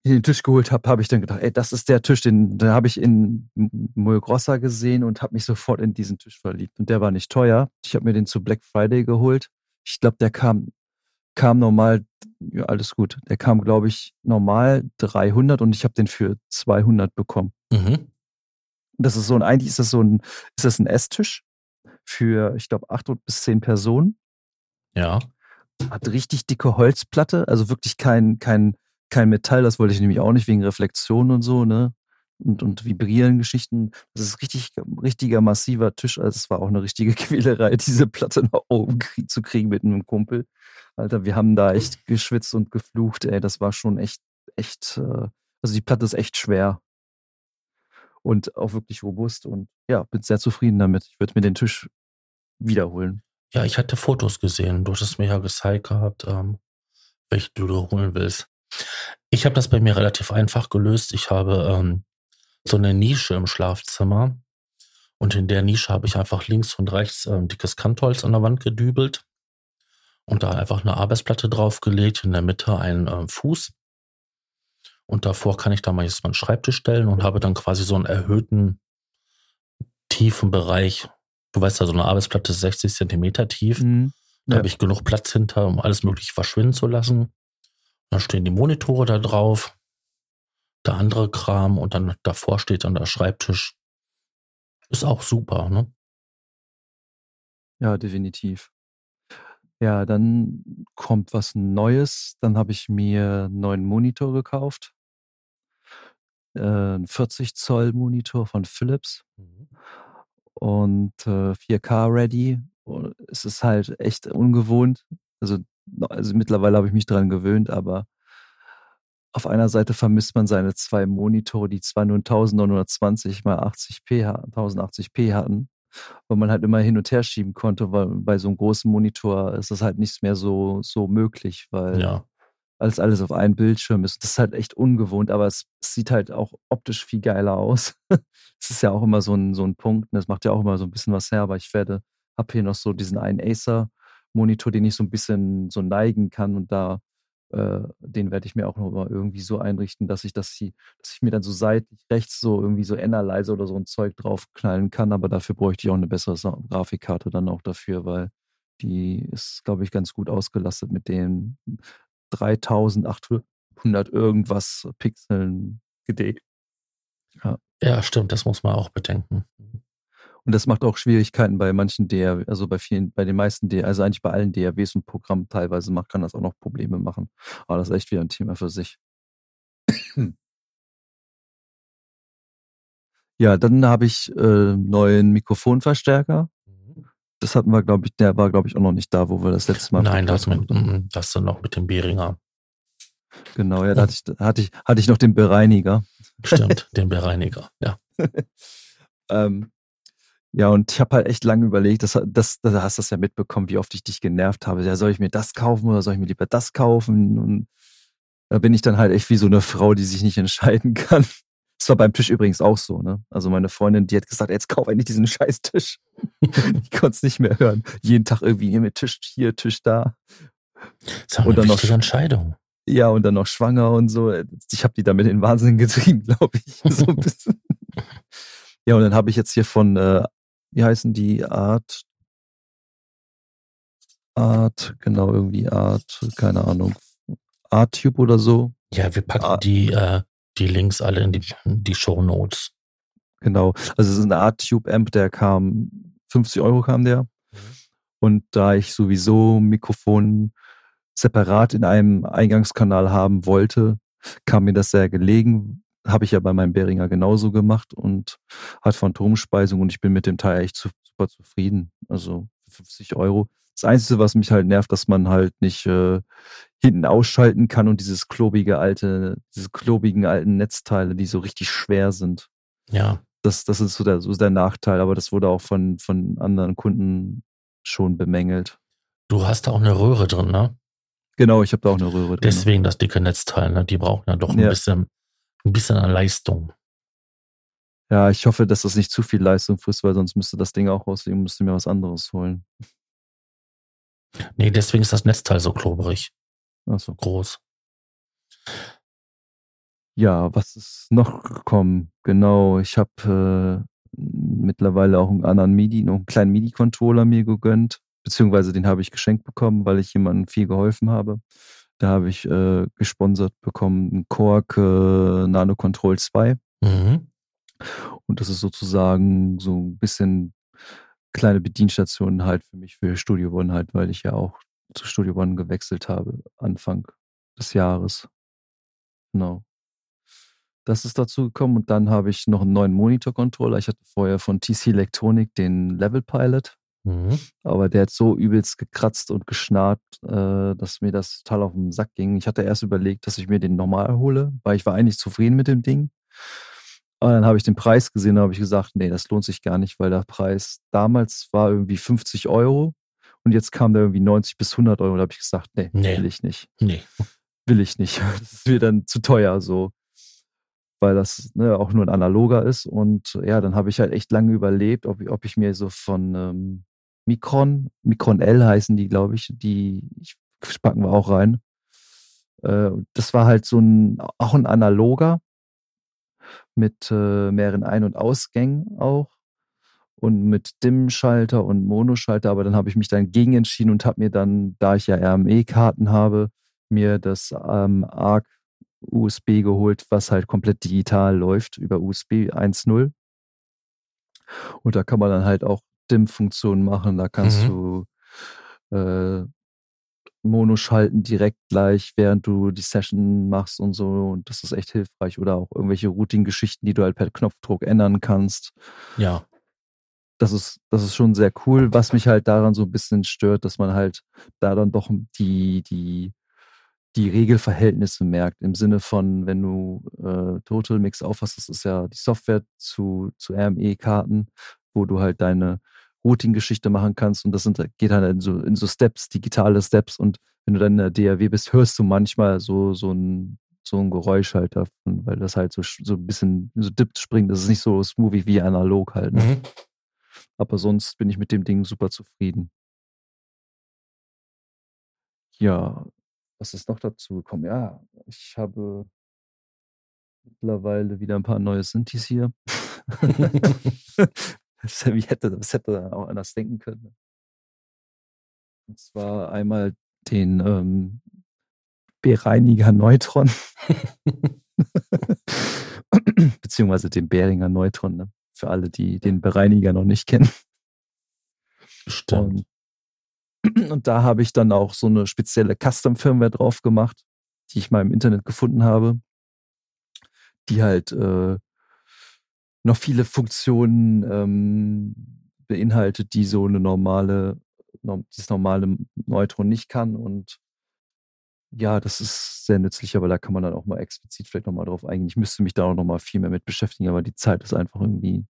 den Tisch geholt habe, habe ich dann gedacht, ey, das ist der Tisch, den, den habe ich in Mulgrossa gesehen und habe mich sofort in diesen Tisch verliebt. Und der war nicht teuer. Ich habe mir den zu Black Friday geholt. Ich glaube, der kam, kam normal, ja, alles gut. Der kam, glaube ich, normal 300 und ich habe den für 200 bekommen. Mhm. Das ist so ein, eigentlich ist das so ein, ist das ein Esstisch für, ich glaube, acht bis zehn Personen. Ja. Hat richtig dicke Holzplatte, also wirklich kein, kein, kein Metall, das wollte ich nämlich auch nicht wegen Reflexion und so, ne? Und, und vibrieren Geschichten. Das ist richtig, richtiger massiver Tisch. Also es war auch eine richtige *laughs* Quälerei, diese Platte nach oben zu kriegen mit einem Kumpel. Alter, wir haben da echt geschwitzt und geflucht, ey. Das war schon echt, echt, äh, also die Platte ist echt schwer. Und auch wirklich robust und ja, bin sehr zufrieden damit. Ich würde mir den Tisch wiederholen. Ja, ich hatte Fotos gesehen. Du hattest mir ja gezeigt gehabt, ähm, welche du holen willst. Ich habe das bei mir relativ einfach gelöst. Ich habe ähm, so eine Nische im Schlafzimmer und in der Nische habe ich einfach links und rechts ähm, dickes Kantholz an der Wand gedübelt und da einfach eine Arbeitsplatte draufgelegt, in der Mitte einen ähm, Fuß und davor kann ich da mal jetzt meinen Schreibtisch stellen und habe dann quasi so einen erhöhten tiefen Bereich Du weißt ja, so eine Arbeitsplatte ist 60 Zentimeter tief. Mhm. Da ja. habe ich genug Platz hinter, um alles Mögliche verschwinden zu lassen. Dann stehen die Monitore da drauf, der andere Kram und dann davor steht dann der Schreibtisch. Ist auch super, ne? Ja, definitiv. Ja, dann kommt was Neues. Dann habe ich mir einen neuen Monitor gekauft. Äh, ein 40 Zoll Monitor von Philips. Mhm. Und äh, 4K ready. Und es ist halt echt ungewohnt. Also, also mittlerweile habe ich mich daran gewöhnt, aber auf einer Seite vermisst man seine zwei Monitore, die zwar nur 1920 mal 80p, 1080p hatten, weil man halt immer hin und her schieben konnte, weil bei so einem großen Monitor ist das halt nicht mehr so, so möglich, weil ja. alles, alles auf einem Bildschirm ist. Das ist halt echt ungewohnt, aber es, es sieht halt auch optisch viel geiler aus. *laughs* Das ist ja auch immer so ein, so ein Punkt, das macht ja auch immer so ein bisschen was her, aber ich werde, habe hier noch so diesen einen Acer-Monitor, den ich so ein bisschen so neigen kann und da äh, den werde ich mir auch noch mal irgendwie so einrichten, dass ich das hier, dass ich mir dann so seitlich rechts so irgendwie so Analyzer oder so ein Zeug draufknallen kann, aber dafür bräuchte ich auch eine bessere Grafikkarte dann auch dafür, weil die ist, glaube ich, ganz gut ausgelastet mit den 3800 irgendwas Pixeln gedeckt. Ja. ja, stimmt, das muss man auch bedenken. Und das macht auch Schwierigkeiten bei manchen DRW, also bei vielen, bei den meisten DRW, also eigentlich bei allen DRWs und Programmen teilweise macht, kann das auch noch Probleme machen. Aber das ist echt wieder ein Thema für sich. Ja, dann habe ich äh, neuen Mikrofonverstärker. Mhm. Das hatten wir, glaube ich, der war, glaube ich, auch noch nicht da, wo wir das letzte Mal. Nein, das, mit, mm, das dann noch mit dem Behringer. Genau, ja, da hatte ich, hatte ich, hatte ich noch den Bereiniger. Stimmt, *laughs* den Bereiniger, ja. *laughs* ähm, ja, und ich habe halt echt lange überlegt, das, das, da hast du das ja mitbekommen, wie oft ich dich genervt habe. Ja, soll ich mir das kaufen oder soll ich mir lieber das kaufen? Und da bin ich dann halt echt wie so eine Frau, die sich nicht entscheiden *laughs* kann. Das war beim Tisch übrigens auch so, ne? Also meine Freundin, die hat gesagt, jetzt kauf endlich diesen Scheißtisch. *laughs* ich konnte es nicht mehr hören. Jeden Tag irgendwie hier mit Tisch hier, Tisch da. Das ist auch eine wichtige noch, Entscheidung. Ja, und dann noch schwanger und so. Ich habe die damit in den Wahnsinn *laughs* getrieben, glaube ich. So ein bisschen. ja, und dann habe ich jetzt hier von äh, wie heißen die Art? Art, genau, irgendwie Art, keine Ahnung. Art-Tube oder so. Ja, wir packen Art. die, äh, die Links alle in die, die Show Notes. Genau. Also es ist ein Art-Tube-Amp, der kam, 50 Euro kam der. Mhm. Und da ich sowieso Mikrofon separat in einem Eingangskanal haben wollte, kam mir das sehr gelegen, habe ich ja bei meinem Beringer genauso gemacht und hat Phantomspeisung und ich bin mit dem Teil echt super zufrieden. Also 50 Euro. Das Einzige, was mich halt nervt, dass man halt nicht äh, hinten ausschalten kann und dieses klobige alte, diese klobigen alten Netzteile, die so richtig schwer sind. Ja. Das, das ist so der, so der Nachteil, aber das wurde auch von, von anderen Kunden schon bemängelt. Du hast da auch eine Röhre drin, ne? Genau, ich habe da auch eine Röhre drin. Deswegen das dicke Netzteil, ne? Die brauchen ja doch ein ja. bisschen ein bisschen an Leistung. Ja, ich hoffe, dass das nicht zu viel Leistung frisst, weil sonst müsste das Ding auch auslegen, müsste mir was anderes holen. Nee, deswegen ist das Netzteil so klobrig. Ach so. Groß. Ja, was ist noch gekommen? Genau, ich habe äh, mittlerweile auch einen anderen MIDI, noch einen kleinen MIDI-Controller mir gegönnt, beziehungsweise den habe ich geschenkt bekommen, weil ich jemandem viel geholfen habe. Da habe ich äh, gesponsert bekommen einen Korg äh, Nano Control 2. Mhm. Und das ist sozusagen so ein bisschen kleine Bedienstation halt für mich für Studio One halt, weil ich ja auch zu Studio One gewechselt habe, Anfang des Jahres. Genau. Das ist dazu gekommen und dann habe ich noch einen neuen Monitor-Controller. Ich hatte vorher von TC Electronic den Level Pilot. Mhm. Aber der hat so übelst gekratzt und geschnarrt, äh, dass mir das total auf den Sack ging. Ich hatte erst überlegt, dass ich mir den normal hole, weil ich war eigentlich zufrieden mit dem Ding. Aber dann habe ich den Preis gesehen und habe ich gesagt, nee, das lohnt sich gar nicht, weil der Preis damals war irgendwie 50 Euro und jetzt kam der irgendwie 90 bis 100 Euro. Da habe ich gesagt, nee, nee, will ich nicht. Nee. Will ich nicht. *laughs* Das ist mir dann zu teuer so weil das ne, auch nur ein analoger ist. Und ja, dann habe ich halt echt lange überlebt, ob, ob ich mir so von ähm, Micron, Micron L heißen die, glaube ich, die packen wir auch rein. Äh, das war halt so ein, auch ein analoger mit äh, mehreren Ein- und Ausgängen auch. und mit DIM-Schalter und Mono-Schalter, aber dann habe ich mich dann gegen entschieden und habe mir dann, da ich ja RME-Karten habe, mir das ähm, ARC USB geholt, was halt komplett digital läuft über USB 1.0. Und da kann man dann halt auch DIM-Funktionen machen. Da kannst mhm. du äh, Mono schalten direkt gleich, während du die Session machst und so. Und das ist echt hilfreich. Oder auch irgendwelche Routing-Geschichten, die du halt per Knopfdruck ändern kannst. Ja. Das ist, das ist schon sehr cool. Was mich halt daran so ein bisschen stört, dass man halt da dann doch die, die, die Regelverhältnisse merkt. Im Sinne von, wenn du äh, Total Mix aufhast, das ist ja die Software zu, zu RME-Karten, wo du halt deine Routing-Geschichte machen kannst und das sind, geht halt in so, in so Steps, digitale Steps und wenn du dann in der DAW bist, hörst du manchmal so, so ein, so ein Geräusch halt davon, weil das halt so, so ein bisschen so dippt springt. Das ist nicht so smoothie wie analog halt. Ne? Mhm. Aber sonst bin ich mit dem Ding super zufrieden. Ja, was ist noch dazu gekommen? Ja, ich habe mittlerweile wieder ein paar neue Synthes hier. *laughs* *laughs* *laughs* Wie hätte, das hätte auch anders denken können. Und zwar einmal den ähm, Bereiniger Neutron. *laughs* Beziehungsweise den Beringer Neutron, ne? für alle, die den Bereiniger noch nicht kennen. Stimmt. Und, *clears throat* und da habe ich dann auch so eine spezielle Custom-Firmware drauf gemacht, die ich mal im Internet gefunden habe, die halt äh, noch viele Funktionen ähm, beinhaltet, die so eine normale, das normale Neutron nicht kann. Und ja, das ist sehr nützlich, aber da kann man dann auch mal explizit vielleicht nochmal drauf eingehen. Ich müsste mich da auch nochmal viel mehr mit beschäftigen, aber die Zeit ist einfach irgendwie,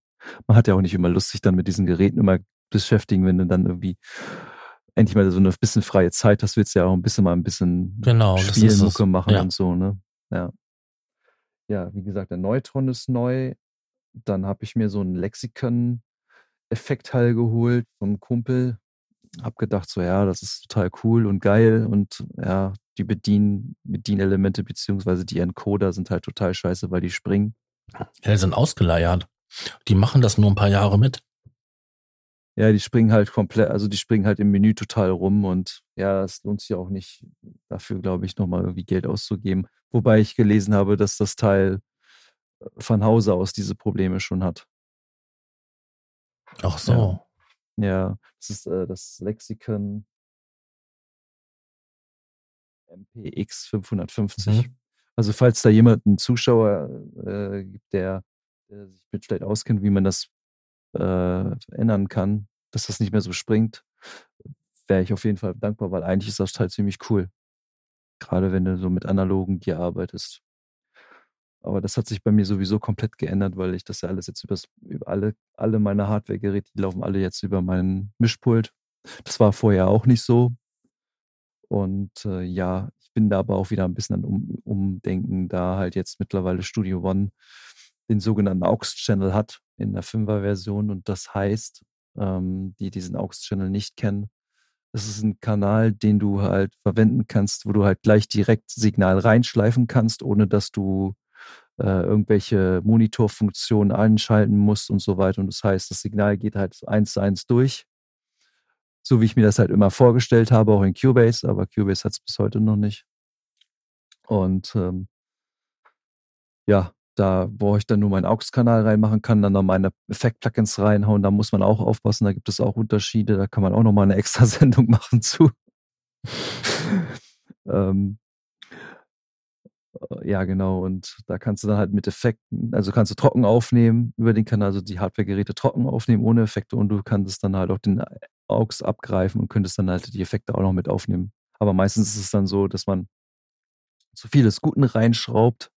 man hat ja auch nicht immer Lust, sich dann mit diesen Geräten immer beschäftigen, wenn du dann irgendwie endlich mal so eine bisschen freie Zeit hast, willst du ja auch ein bisschen mal ein bisschen genau, Spielen, Mucke machen ja. und so, ne? Ja. Ja, wie gesagt, der Neutron ist neu. Dann habe ich mir so einen Lexikon-Effektteil geholt vom Kumpel. Hab gedacht, so ja, das ist total cool und geil. Und ja, die Bedien Bedienelemente beziehungsweise die Encoder sind halt total scheiße, weil die springen. Ja, die sind ausgeleiert. Die machen das nur ein paar Jahre mit. Ja, die springen halt komplett, also die springen halt im Menü total rum und ja, es lohnt sich auch nicht, dafür, glaube ich, nochmal irgendwie Geld auszugeben. Wobei ich gelesen habe, dass das Teil von Hause aus diese Probleme schon hat. Ach so. Ja, ja das ist äh, das Lexikon MPX 550. Mhm. Also falls da jemand, einen Zuschauer äh, gibt, der, der, sich mit vielleicht auskennt, wie man das äh, ändern kann, dass das nicht mehr so springt, wäre ich auf jeden Fall dankbar, weil eigentlich ist das halt ziemlich cool. Gerade wenn du so mit analogen Gear arbeitest. Aber das hat sich bei mir sowieso komplett geändert, weil ich das ja alles jetzt übers, über alle, alle meine Hardware-Geräte, die laufen alle jetzt über meinen Mischpult. Das war vorher auch nicht so. Und äh, ja, ich bin da aber auch wieder ein bisschen an um, Umdenken, da halt jetzt mittlerweile Studio One den sogenannten AUX-Channel hat in der 5er-Version. Und das heißt, ähm, die diesen AUX-Channel nicht kennen, das ist ein Kanal, den du halt verwenden kannst, wo du halt gleich direkt Signal reinschleifen kannst, ohne dass du äh, irgendwelche Monitorfunktionen einschalten musst und so weiter. Und das heißt, das Signal geht halt eins zu eins durch. So wie ich mir das halt immer vorgestellt habe, auch in Cubase, aber Cubase hat es bis heute noch nicht. Und ähm, ja, da, wo ich dann nur meinen AUX-Kanal reinmachen kann, dann noch meine Effekt-Plugins reinhauen, da muss man auch aufpassen, da gibt es auch Unterschiede, da kann man auch nochmal eine *laughs* extra Sendung machen zu. *laughs* ähm, äh, ja, genau. Und da kannst du dann halt mit Effekten, also kannst du trocken aufnehmen über den Kanal, also die Hardware-Geräte trocken aufnehmen ohne Effekte und du kannst dann halt auch den AUX abgreifen und könntest dann halt die Effekte auch noch mit aufnehmen. Aber meistens ist es dann so, dass man zu viel des Guten reinschraubt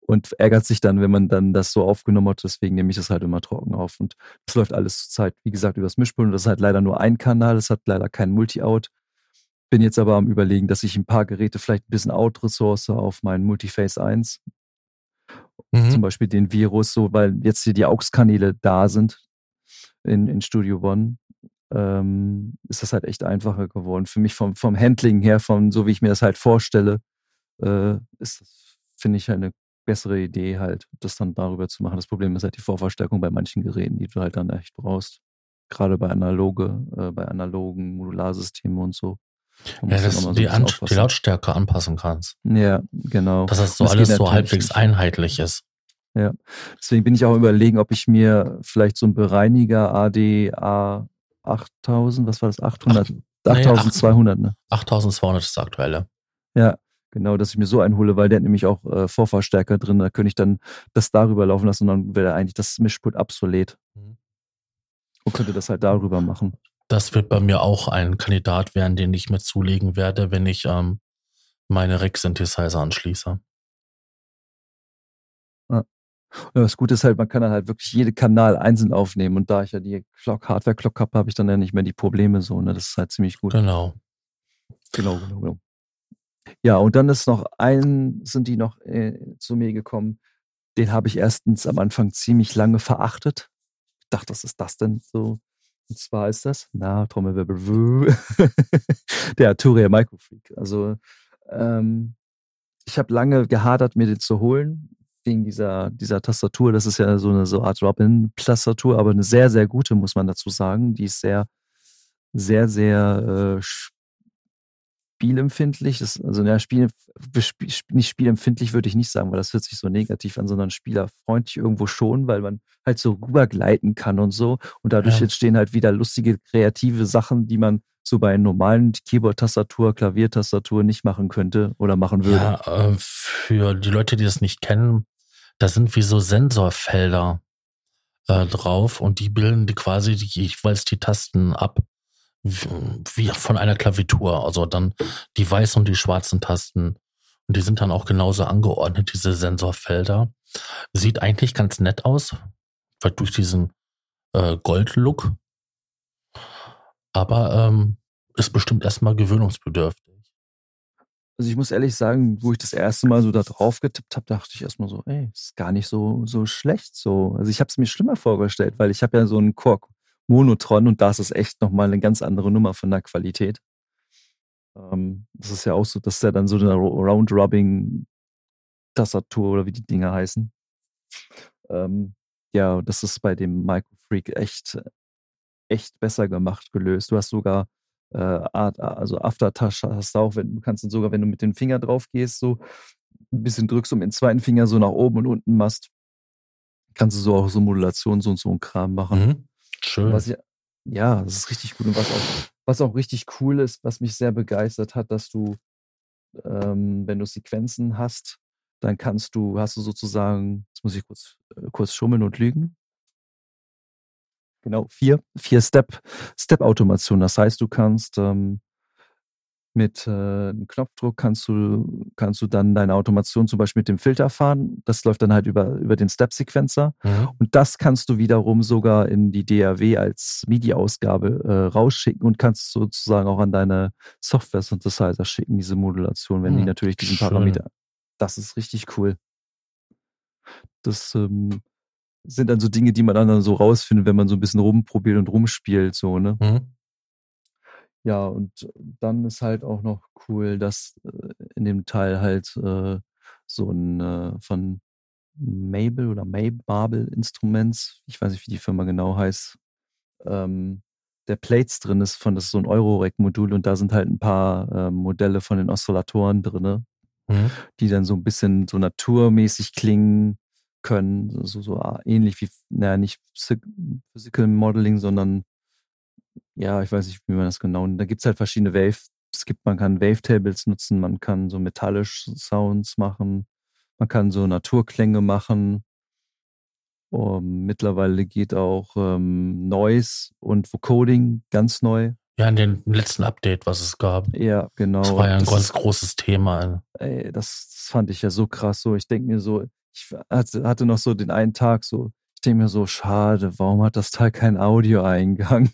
und ärgert sich dann, wenn man dann das so aufgenommen hat. Deswegen nehme ich das halt immer trocken auf. Und das läuft alles zur Zeit, wie gesagt, übers Mischpult. Und das ist halt leider nur ein Kanal. Das hat leider kein Multi-Out. Bin jetzt aber am überlegen, dass ich ein paar Geräte vielleicht ein bisschen Out-Ressource auf meinen Multiface 1. Mhm. Zum Beispiel den Virus, so, weil jetzt hier die AUX-Kanäle da sind in, in Studio One. Ähm, ist das halt echt einfacher geworden. Für mich vom, vom Handling her, von so wie ich mir das halt vorstelle, äh, ist das, finde ich, halt eine bessere Idee, halt, das dann darüber zu machen. Das Problem ist halt die Vorverstärkung bei manchen Geräten, die du halt dann echt brauchst. gerade bei analoge, äh, bei analogen Modularsystemen und so. Ja, dass du die, die Lautstärke anpassen kannst. Ja, genau. Dass das so das alles so halbwegs nicht. einheitlich ist. Ja, deswegen bin ich auch überlegen, ob ich mir vielleicht so ein Bereiniger AD A 8000, was war das? 800? 8200, ne? 8200 ist das aktuelle. Ja, genau, dass ich mir so einhole, weil der hat nämlich auch äh, Vorverstärker drin. Da könnte ich dann das darüber laufen lassen und dann wäre eigentlich das Mischpult obsolet. Mhm. Und könnte das halt darüber machen. Das wird bei mir auch ein Kandidat werden, den ich mir zulegen werde, wenn ich ähm, meine Rack-Synthesizer anschließe. Ja. Das Gute ist halt, man kann dann halt wirklich jede Kanal einzeln aufnehmen und da ich ja die Clock, Hardware-Clock habe, habe ich dann ja nicht mehr die Probleme so. Ne? Das ist halt ziemlich gut. Genau. Genau, genau, genau. Ja, und dann ist noch ein, sind die noch äh, zu mir gekommen. Den habe ich erstens am Anfang ziemlich lange verachtet. Ich dachte, was ist das denn so? Und zwar ist das, na, Trommelwirbel, *laughs* der Arturia Microfreak. Also, ähm, ich habe lange gehadert, mir den zu holen wegen dieser, dieser Tastatur. Das ist ja so eine so Art Robin-Tastatur, aber eine sehr, sehr gute, muss man dazu sagen. Die ist sehr, sehr, sehr äh, spielempfindlich. Das, also, ja, Spiel, nicht spielempfindlich würde ich nicht sagen, weil das hört sich so negativ an, sondern spielerfreundlich irgendwo schon, weil man halt so rübergleiten kann und so. Und dadurch ja. entstehen halt wieder lustige, kreative Sachen, die man so bei normalen Keyboard-Tastatur, Klaviertastatur nicht machen könnte oder machen würde. Ja, äh, für die Leute, die das nicht kennen, da sind wie so Sensorfelder äh, drauf und die bilden die quasi die, jeweils die Tasten ab. Wie von einer Klavitur. Also dann die weißen und die schwarzen Tasten. Und die sind dann auch genauso angeordnet, diese Sensorfelder. Sieht eigentlich ganz nett aus, weil durch diesen äh, Gold-Look. Aber ähm, ist bestimmt erstmal gewöhnungsbedürftig. Also ich muss ehrlich sagen, wo ich das erste Mal so da drauf getippt habe, dachte ich erstmal so, ey, ist gar nicht so, so schlecht so. Also ich habe es mir schlimmer vorgestellt, weil ich habe ja so einen Kork Monotron und da ist es echt nochmal eine ganz andere Nummer von der Qualität. Ähm, das ist ja auch so, dass der dann so eine Round-Rubbing-Tastatur oder wie die Dinger heißen. Ähm, ja, das ist bei dem Microfreak echt, echt besser gemacht, gelöst. Du hast sogar äh, Art, also Aftertouch hast du auch, wenn du kannst sogar, wenn du mit dem Finger drauf gehst, so ein bisschen drückst und mit dem zweiten Finger so nach oben und unten machst, kannst du so auch so Modulation, so und so ein Kram machen. Mhm. Schön. Was ich, ja, das ist richtig gut. Und was auch, was auch richtig cool ist, was mich sehr begeistert hat, dass du, ähm, wenn du Sequenzen hast, dann kannst du, hast du sozusagen, jetzt muss ich kurz, äh, kurz schummeln und lügen, genau, vier, vier Step, Step-Automation. Das heißt, du kannst ähm, mit äh, einem Knopfdruck kannst du, kannst du dann deine Automation zum Beispiel mit dem Filter fahren. Das läuft dann halt über, über den Step-Sequencer. Mhm. Und das kannst du wiederum sogar in die DAW als MIDI-Ausgabe äh, rausschicken und kannst sozusagen auch an deine Software-Synthesizer schicken, diese Modulation, wenn mhm. die natürlich diesen Schön. Parameter. Das ist richtig cool. Das ähm, sind dann so Dinge, die man dann so rausfindet, wenn man so ein bisschen rumprobiert und rumspielt, so, ne? Mhm. Ja, und dann ist halt auch noch cool, dass äh, in dem Teil halt äh, so ein äh, von Mabel oder Mabel Instruments, ich weiß nicht, wie die Firma genau heißt, ähm, der Plates drin ist, von das ist so ein Eurorack-Modul und da sind halt ein paar äh, Modelle von den Oszillatoren drin, mhm. die dann so ein bisschen so naturmäßig klingen können, so, so ah, ähnlich wie, naja, nicht Physical Modeling, sondern ja, ich weiß nicht, wie man das genau. Da gibt es halt verschiedene Wave, es gibt, man kann Wavetables nutzen, man kann so metallisch Sounds machen, man kann so Naturklänge machen. Um, mittlerweile geht auch ähm, Noise und Vocoding ganz neu. Ja, in dem letzten Update, was es gab. Ja, genau. Das war ja ein das ganz ist, großes Thema. Ey, das, das, fand ich ja so krass. So, ich denke mir so, ich hatte noch so den einen Tag so, ich denke mir so, schade, warum hat das Teil keinen Audioeingang?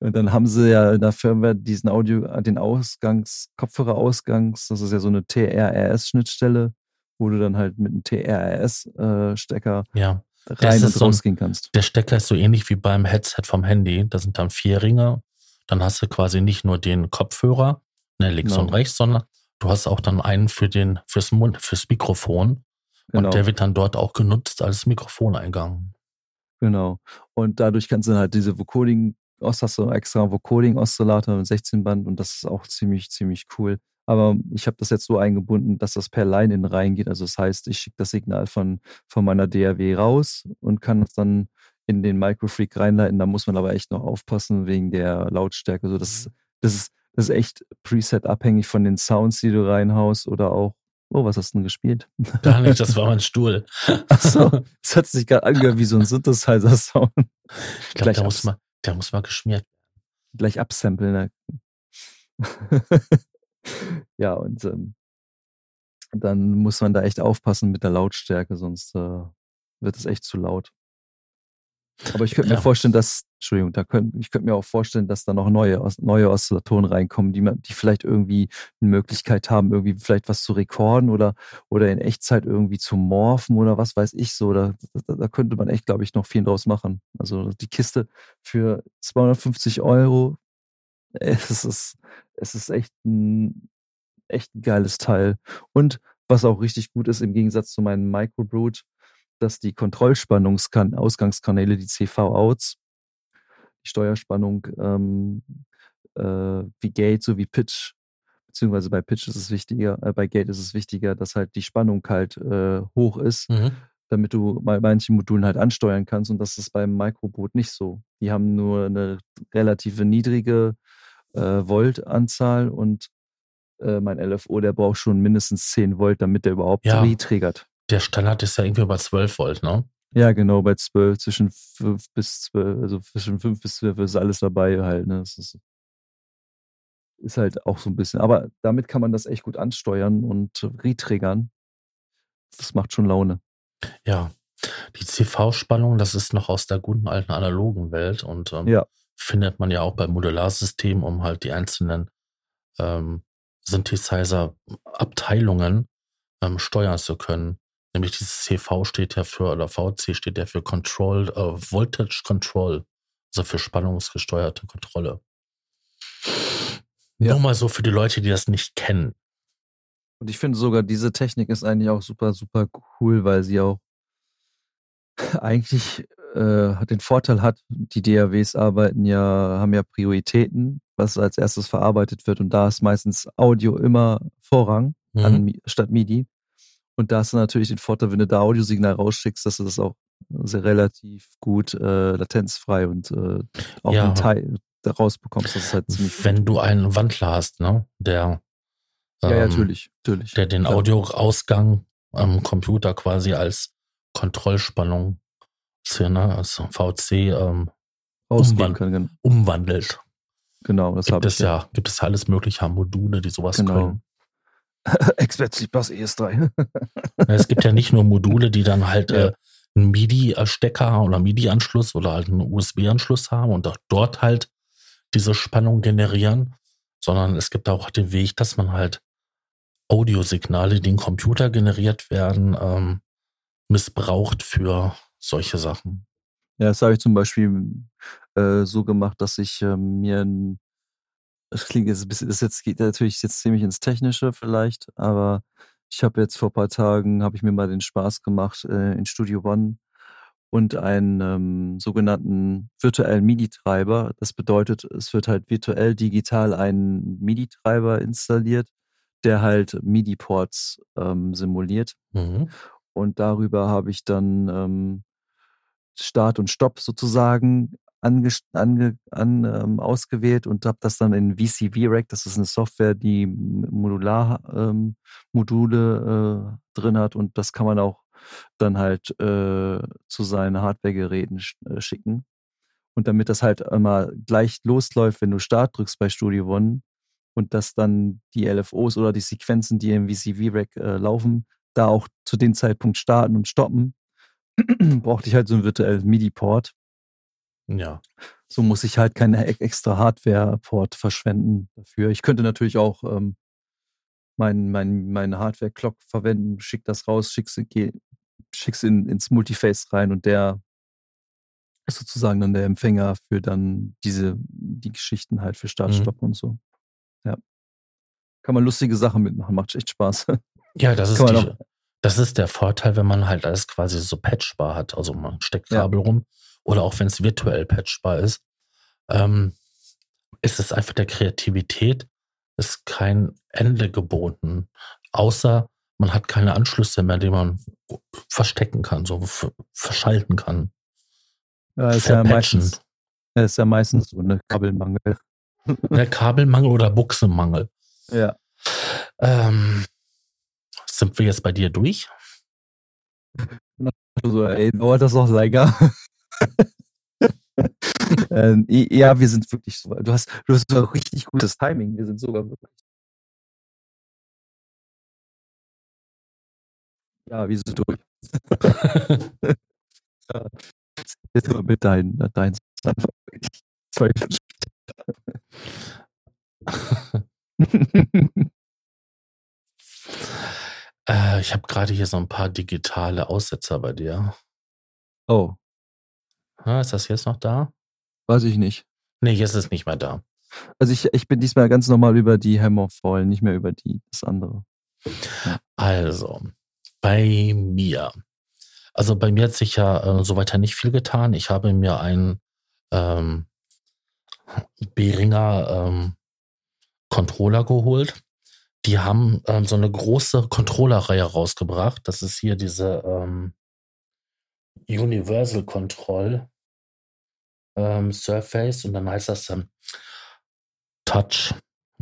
Und dann haben sie ja in der Firmware diesen Audio, den Ausgangs, Kopfhörerausgangs, das ist ja so eine TRRS-Schnittstelle, wo du dann halt mit einem TRRS-Stecker äh, ja. rein und so rausgehen kannst. Der Stecker ist so ähnlich wie beim Headset vom Handy. Da sind dann vier Ringe. Dann hast du quasi nicht nur den Kopfhörer, ne, links genau. und rechts, sondern du hast auch dann einen für den, fürs Mund, fürs Mikrofon. Genau. Und der wird dann dort auch genutzt als Mikrofoneingang. Genau. Und dadurch kannst du halt diese Vocoding, hast du extra Vocoding-Oszillator mit 16 Band und das ist auch ziemlich, ziemlich cool. Aber ich habe das jetzt so eingebunden, dass das per Line in reingeht. Also das heißt, ich schicke das Signal von, von meiner DAW raus und kann es dann in den Microfreak reinleiten. Da muss man aber echt noch aufpassen wegen der Lautstärke. Also das, mhm. das, ist, das ist echt Preset abhängig von den Sounds, die du reinhaust oder auch Oh, was hast du denn gespielt? Gar nicht, das war mein Stuhl. *laughs* Achso, das hat sich gerade angehört wie so ein Synthesizer-Sound. Ich glaube, der, muss mal, der muss mal geschmiert werden. Gleich absamplen. Ne? *laughs* ja, und ähm, dann muss man da echt aufpassen mit der Lautstärke, sonst äh, wird es echt zu laut. Aber ich könnte ja. mir vorstellen, dass, Entschuldigung, da könnt, ich könnte mir auch vorstellen, dass da noch neue, neue Oszillatoren reinkommen, die, man, die vielleicht irgendwie eine Möglichkeit haben, irgendwie vielleicht was zu rekorden oder, oder in Echtzeit irgendwie zu morphen oder was weiß ich so. Da, da, da könnte man echt, glaube ich, noch viel draus machen. Also die Kiste für 250 Euro, *laughs* es ist, es ist echt ein, echt ein geiles Teil. Und was auch richtig gut ist, im Gegensatz zu meinem Microbrood, dass die Kontrollspannungsausgangskanäle, die CV-Outs, die Steuerspannung ähm, äh, wie Gate sowie Pitch, beziehungsweise bei Pitch ist es wichtiger, äh, bei Gate ist es wichtiger, dass halt die Spannung halt äh, hoch ist, mhm. damit du bei manchen Modulen halt ansteuern kannst und das ist beim Microboot nicht so. Die haben nur eine relative niedrige äh, Voltanzahl und äh, mein LFO, der braucht schon mindestens 10 Volt, damit der überhaupt ja. retriggert. Der Standard ist ja irgendwie bei 12 Volt, ne? Ja, genau, bei 12, zwischen 5 bis 12, also zwischen 5 bis 12 ist alles dabei halt, ne? Das ist, ist halt auch so ein bisschen, aber damit kann man das echt gut ansteuern und retriggern. Das macht schon Laune. Ja, die CV-Spannung, das ist noch aus der guten alten analogen Welt und ähm, ja. findet man ja auch beim Modularsystemen, um halt die einzelnen ähm, Synthesizer-Abteilungen ähm, steuern zu können. Nämlich dieses CV steht ja für, oder VC steht ja für Control, äh, Voltage Control, also für spannungsgesteuerte Kontrolle. Ja. Nur mal so für die Leute, die das nicht kennen. Und ich finde sogar, diese Technik ist eigentlich auch super, super cool, weil sie auch *laughs* eigentlich äh, den Vorteil hat, die DAWs arbeiten ja, haben ja Prioritäten, was als erstes verarbeitet wird. Und da ist meistens Audio immer Vorrang mhm. an, statt MIDI. Und da hast du natürlich den Vorteil, wenn du da Audiosignal rausschickst, dass du das auch sehr relativ gut äh, latenzfrei und äh, auch ja. Teil daraus bekommst. Das ist halt ziemlich Wenn gut. du einen Wandler hast, ne, der ähm, ja, ja, ähm, natürlich, natürlich. Der den Audioausgang am Computer quasi als Kontrollspannung, ne, als VC ähm, umwand kann, umwandelt. Genau, das habe ich. Ja, gibt es ja alles mögliche Module, die sowas genau. können. Explizit Bass ES3. es gibt ja nicht nur Module, die dann halt *laughs* ja. äh, einen MIDI-Stecker oder MIDI-Anschluss oder halt einen USB-Anschluss haben und auch dort halt diese Spannung generieren, sondern es gibt auch den Weg, dass man halt Audiosignale, die im Computer generiert werden, ähm, missbraucht für solche Sachen. Ja, das habe ich zum Beispiel äh, so gemacht, dass ich äh, mir ein das klingt jetzt ein bisschen, das jetzt geht natürlich jetzt ziemlich ins Technische vielleicht, aber ich habe jetzt vor ein paar Tagen, habe ich mir mal den Spaß gemacht, äh, in Studio One und einen ähm, sogenannten virtuellen MIDI-Treiber. Das bedeutet, es wird halt virtuell digital ein MIDI-Treiber installiert, der halt MIDI-Ports ähm, simuliert. Mhm. Und darüber habe ich dann ähm, Start und Stopp sozusagen ange, ange, an, ähm, ausgewählt und habe das dann in VCV-Rack, das ist eine Software, die Modular-Module ähm, äh, drin hat und das kann man auch dann halt äh, zu seinen Hardware-Geräten sch äh, schicken. Und damit das halt immer gleich losläuft, wenn du Start drückst bei Studio One und dass dann die LFOs oder die Sequenzen, die im VCV-Rack äh, laufen, da auch zu dem Zeitpunkt starten und stoppen, *clears throat* brauchte ich halt so einen virtuellen MIDI-Port ja. So muss ich halt keine extra Hardware-Port verschwenden dafür. Ich könnte natürlich auch ähm, meinen mein, mein Hardware-Clock verwenden, schick das raus, schick's, schick's in, ins Multiface rein und der ist sozusagen dann der Empfänger für dann diese, die Geschichten halt für mhm. Stopp und so. Ja. Kann man lustige Sachen mitmachen, macht echt Spaß. Ja, das *laughs* ist, die, das ist der Vorteil, wenn man halt alles quasi so patchbar hat. Also man steckt Kabel ja. rum oder auch wenn es virtuell patchbar ist, ähm, ist es einfach der Kreativität, ist kein Ende geboten, außer man hat keine Anschlüsse mehr, die man verstecken kann, so verschalten kann. Ja, ist ja meistens, ist ja meistens so eine Kabelmangel. Der *laughs* Kabelmangel oder Buchsenmangel. Ja. Ähm, sind wir jetzt bei dir durch? *laughs* So, ey, dauert das noch länger? *laughs* ähm, ja, wir sind wirklich so. Du hast, du hast sogar richtig gutes Timing. Wir sind sogar wirklich. Ja, wir sind durch. *laughs* Jetzt mal mit deinen dein zwei äh, ich habe gerade hier so ein paar digitale Aussetzer bei dir. Oh. Ja, ist das jetzt noch da? Weiß ich nicht. Nee, jetzt ist es nicht mehr da. Also ich, ich bin diesmal ganz normal über die Hammerfall, nicht mehr über die, das andere. Ja. Also, bei mir. Also bei mir hat sich ja äh, so weiter nicht viel getan. Ich habe mir einen ähm, Behringer ähm, Controller geholt. Die haben ähm, so eine große Controller-Reihe rausgebracht. Das ist hier diese ähm, Universal Control ähm, Surface und dann heißt das ähm, Touch,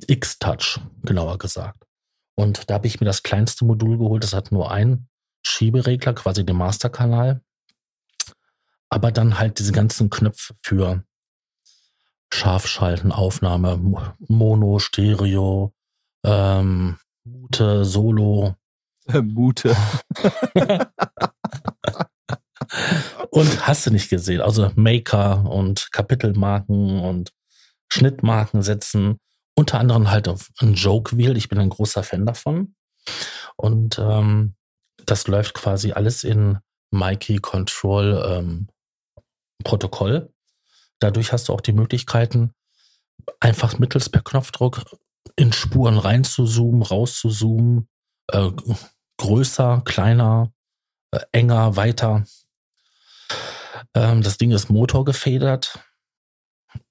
X-Touch, genauer gesagt. Und da habe ich mir das kleinste Modul geholt. Das hat nur einen Schieberegler, quasi den Masterkanal. Aber dann halt diese ganzen Knöpfe für Scharfschalten, Aufnahme, Mono, Stereo, ähm, Mute, Solo. *laughs* Mute. *laughs* *laughs* und hast du nicht gesehen. Also Maker und Kapitelmarken und Schnittmarken setzen. Unter anderem halt auf ein Joke Wheel. Ich bin ein großer Fan davon. Und ähm, das läuft quasi alles in Mikey Control ähm, Protokoll. Dadurch hast du auch die Möglichkeiten, einfach mittels per Knopfdruck in Spuren reinzuzoomen, rauszuzoomen, äh, größer, kleiner, äh, enger, weiter. Ähm, das Ding ist motorgefedert.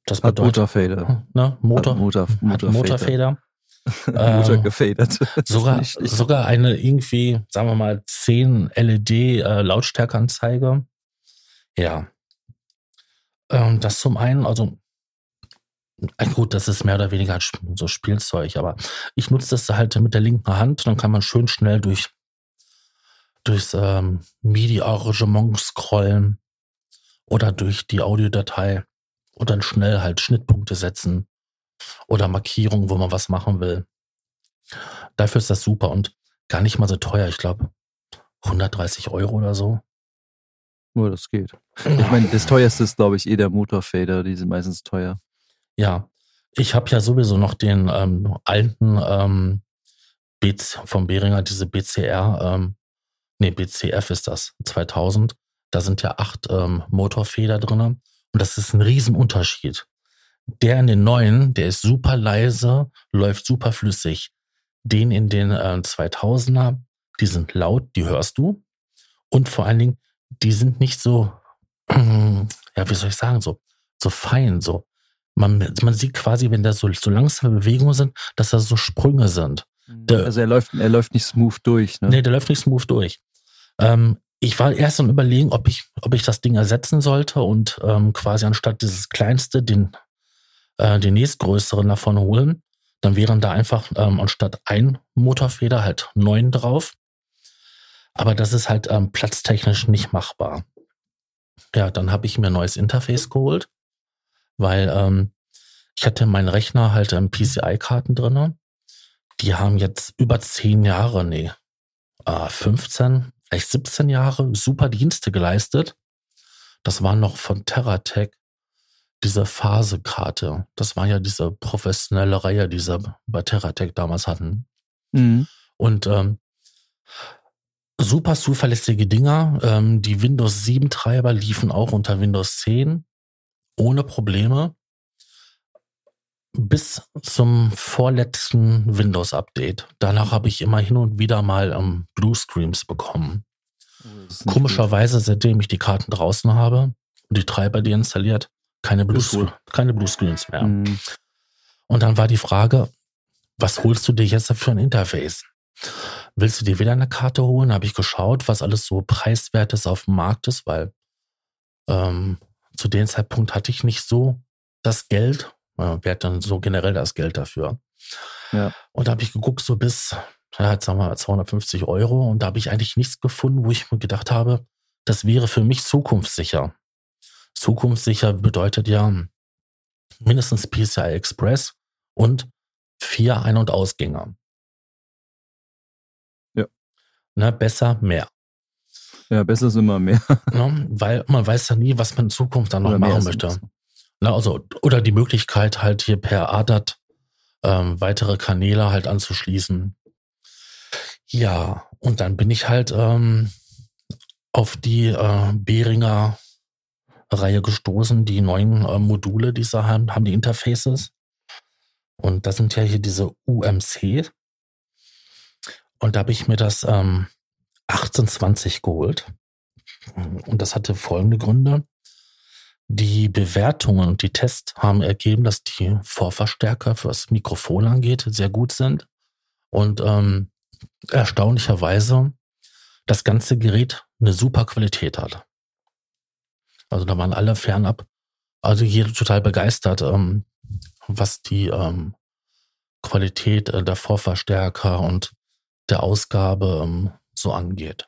Das bedeutet, hat Motorfeder. Ne, Motor, hat Motor, Motorfeder. Motorfeder. *laughs* Motor gefedert. *laughs* sogar, sogar eine irgendwie, sagen wir mal, 10 LED äh, Lautstärkeanzeige. Ja. Ähm, das zum einen, also äh, gut, das ist mehr oder weniger so Spielzeug, aber ich nutze das halt mit der linken Hand, dann kann man schön schnell durch durchs ähm, MIDI-Arrangement scrollen oder durch die Audiodatei und dann schnell halt Schnittpunkte setzen oder Markierungen, wo man was machen will. Dafür ist das super und gar nicht mal so teuer. Ich glaube 130 Euro oder so. Oh, das geht. Ich meine, das teuerste ist, glaube ich, eh der Motorfader. Die sind meistens teuer. Ja, ich habe ja sowieso noch den ähm, alten ähm, vom Behringer, diese BCR, ähm, nee, BCF ist das, 2000. Da sind ja acht ähm, Motorfeder drin. Und das ist ein Riesenunterschied. Der in den neuen, der ist super leise, läuft super flüssig. Den in den äh, 2000er, die sind laut, die hörst du. Und vor allen Dingen, die sind nicht so, *clears throat* ja, wie soll ich sagen, so, so fein, so. Man, man sieht quasi, wenn da so, so langsame Bewegungen sind, dass da so Sprünge sind. Mhm. Der, also er läuft, er läuft nicht smooth durch, ne? Nee, der läuft nicht smooth durch. Ähm, ich war erst am überlegen, ob ich, ob ich das Ding ersetzen sollte und ähm, quasi anstatt dieses kleinste den, äh, den nächstgrößeren davon holen. Dann wären da einfach ähm, anstatt ein Motorfeder halt neun drauf. Aber das ist halt ähm, platztechnisch nicht machbar. Ja, dann habe ich mir ein neues Interface geholt, weil ähm, ich hatte meinen Rechner halt ähm, PCI-Karten drinne. Die haben jetzt über zehn Jahre, nee, äh, 15, vielleicht 17 Jahre super Dienste geleistet. Das war noch von Terratech diese Phasekarte. Das war ja diese professionelle Reihe, die sie bei Terratech damals hatten. Mhm. Und ähm, super zuverlässige Dinger. Ähm, die Windows 7 Treiber liefen auch unter Windows 10 ohne Probleme bis zum vorletzten Windows Update. Danach habe ich immer hin und wieder mal ähm, Blue Screams bekommen. Komischerweise, seitdem ich die Karten draußen habe, und die Treiber deinstalliert, keine Blue, keine Bluescreens mehr. Mhm. Und dann war die Frage, was holst du dir jetzt für ein Interface? Willst du dir wieder eine Karte holen? Habe ich geschaut, was alles so preiswertes auf dem Markt ist, weil ähm, zu dem Zeitpunkt hatte ich nicht so das Geld. Äh, wer hat dann so generell das Geld dafür? Ja. Und da habe ich geguckt, so bis, ja, sagen wir mal 250 Euro. Und da habe ich eigentlich nichts gefunden, wo ich mir gedacht habe, das wäre für mich zukunftssicher. Zukunftssicher bedeutet ja mindestens PCI Express und vier Ein- und Ausgänge. Ja. Ne, besser mehr. Ja, besser ist immer mehr. Ne, weil man weiß ja nie, was man in Zukunft dann noch Oder machen möchte. Besser. Ne, also, oder die Möglichkeit halt hier per ADAT ähm, weitere Kanäle halt anzuschließen. Ja, und dann bin ich halt ähm, auf die äh, Behringer Reihe gestoßen, die neuen äh, Module, die sie haben, haben die Interfaces. Und das sind ja hier diese UMC. Und da habe ich mir das ähm, 1820 geholt. Und das hatte folgende Gründe. Die Bewertungen und die Tests haben ergeben, dass die Vorverstärker, für was Mikrofon angeht, sehr gut sind. Und ähm, erstaunlicherweise das ganze Gerät eine super Qualität hat. Also da waren alle fernab, also hier total begeistert, ähm, was die ähm, Qualität äh, der Vorverstärker und der Ausgabe ähm, so angeht.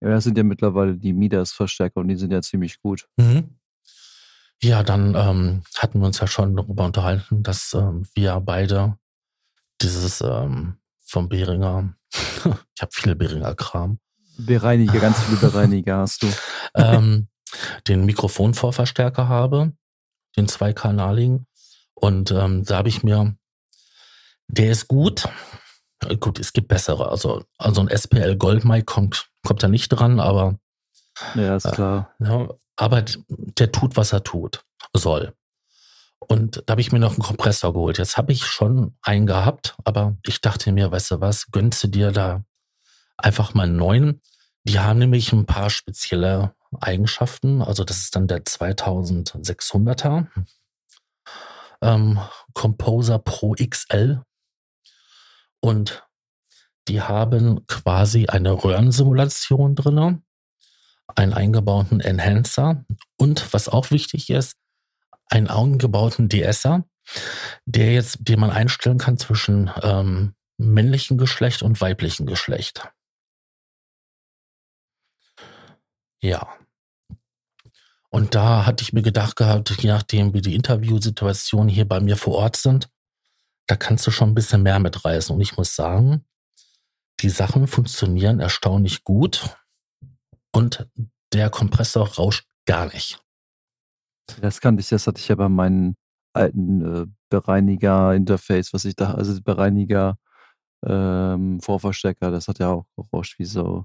Ja, das sind ja mittlerweile die Midas-Verstärker und die sind ja ziemlich gut. Mhm. Ja, dann ähm, hatten wir uns ja schon darüber unterhalten, dass ähm, wir beide dieses ähm, vom Behringer, *laughs* ich habe viel Behringer Kram, Bereiniger, *laughs* ganz viele Bereiniger hast du. ähm, *laughs* den Mikrofonvorverstärker habe, den zweikanaligen. Und ähm, da habe ich mir, der ist gut. Äh, Gut, es gibt bessere. Also, also ein SPL Gold Mic kommt, kommt da nicht dran, aber, Ja, ist Äh, klar. ja, aber der tut, was er tut, soll. Und da habe ich mir noch einen Kompressor geholt. Jetzt habe ich schon einen gehabt, aber ich dachte mir, weißt du was, gönnst du dir da einfach mal einen neuen. Die haben nämlich ein paar spezielle Eigenschaften. Also das ist dann der 2600er ähm, Composer Pro XL. Und die haben quasi eine Röhrensimulation drinne, einen eingebauten Enhancer und was auch wichtig ist, einen eingebauten DSer, der jetzt, den man einstellen kann zwischen ähm, männlichen Geschlecht und weiblichen Geschlecht. Ja. Und da hatte ich mir gedacht gehabt, je nachdem, wie die Interviewsituationen hier bei mir vor Ort sind, da kannst du schon ein bisschen mehr mitreißen. Und ich muss sagen, die Sachen funktionieren erstaunlich gut und der Kompressor rauscht gar nicht. Das kannte ich, das hatte ich ja bei meinen alten äh, Bereiniger-Interface, was ich da, also Bereiniger ähm, Vorverstärker, das hat ja auch gerauscht wie so.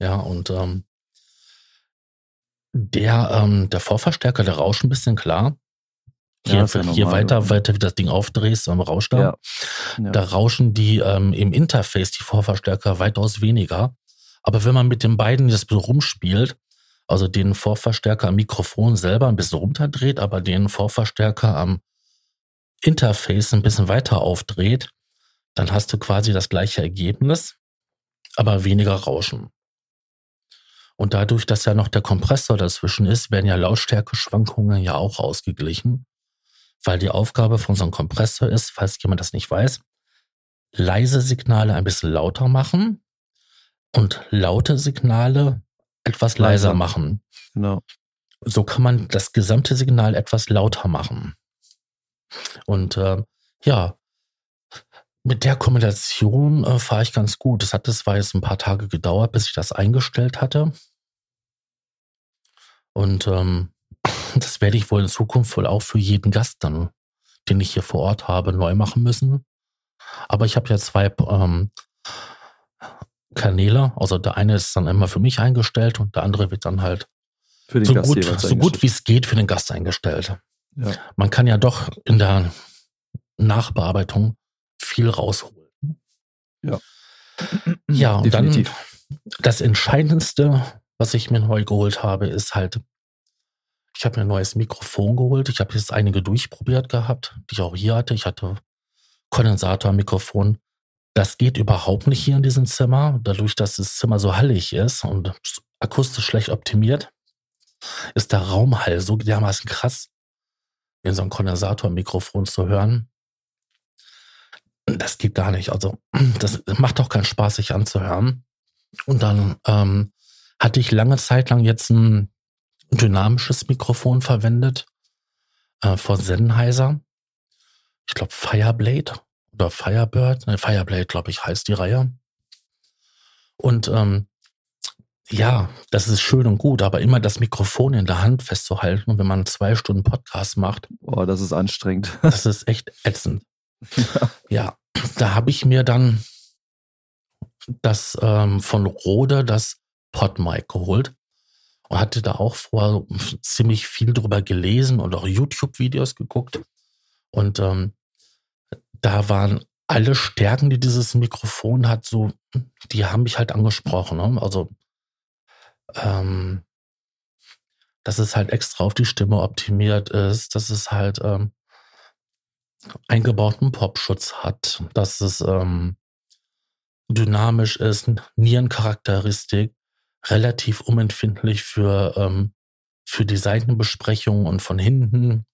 Ja, und ähm, der, ähm, der Vorverstärker, der rauscht ein bisschen klar. Hier, Ja, ja hier weiter, ja. weiter wie das Ding aufdrehst, ähm, rauscht. Ja. Ja. Da rauschen die ähm, im Interface, die Vorverstärker, weitaus weniger. Aber wenn man mit den beiden das rumspielt, also den Vorverstärker am Mikrofon selber ein bisschen runterdreht, aber den Vorverstärker am Interface ein bisschen weiter aufdreht, dann hast du quasi das gleiche Ergebnis, aber weniger Rauschen. Und dadurch, dass ja noch der Kompressor dazwischen ist, werden ja Lautstärkeschwankungen ja auch ausgeglichen, weil die Aufgabe von so einem Kompressor ist, falls jemand das nicht weiß, leise Signale ein bisschen lauter machen und laute Signale etwas leiser Leiser. machen. Genau. So kann man das gesamte Signal etwas lauter machen. Und äh, ja, mit der Kombination äh, fahre ich ganz gut. Es hat zwar jetzt ein paar Tage gedauert, bis ich das eingestellt hatte. Und ähm, *laughs* das werde ich wohl in Zukunft wohl auch für jeden Gast dann, den ich hier vor Ort habe, neu machen müssen. Aber ich habe ja zwei ähm, Kanäle. Also der eine ist dann immer für mich eingestellt und der andere wird dann halt Für den so Gast gut, so gut wie es geht für den Gast eingestellt. Ja. Man kann ja doch in der Nachbearbeitung viel rausholen. Ja. Ja, und Definitiv. dann das Entscheidendste, was ich mir neu geholt habe, ist halt Ich habe mir ein neues Mikrofon geholt. Ich habe jetzt einige durchprobiert gehabt, die ich auch hier hatte. Ich hatte Kondensatormikrofon. Das geht überhaupt nicht hier in diesem Zimmer. Dadurch, dass das Zimmer so hallig ist und akustisch schlecht optimiert, ist der Raumhall so dermaßen krass, in so ein Kondensatormikrofon zu hören. Das geht gar nicht. Also, das macht auch keinen Spaß, sich anzuhören. Und dann ähm, hatte ich lange Zeit lang jetzt ein dynamisches Mikrofon verwendet äh, vor Sennheiser. Ich glaube Fireblade oder Firebird. Ne, Fireblade, glaube ich, heißt die Reihe. Und ähm, ja, das ist schön und gut, aber immer das Mikrofon in der Hand festzuhalten, wenn man zwei Stunden Podcast macht. Boah, das ist anstrengend. *laughs* Das ist echt ätzend. ja, ja da habe ich mir dann das ähm, von Rode, das PodMic geholt und hatte da auch vorher ziemlich viel drüber gelesen und auch YouTube-Videos geguckt. Und ähm, da waren alle Stärken, die dieses Mikrofon hat, so, die haben mich halt angesprochen. Ne? Also, ähm, dass es halt extra auf die Stimme optimiert ist, dass es halt ähm, eingebauten Popschutz hat, dass es ähm, dynamisch ist, Nierencharakteristik, relativ unempfindlich für, ähm, für die Seitenbesprechung und von hinten.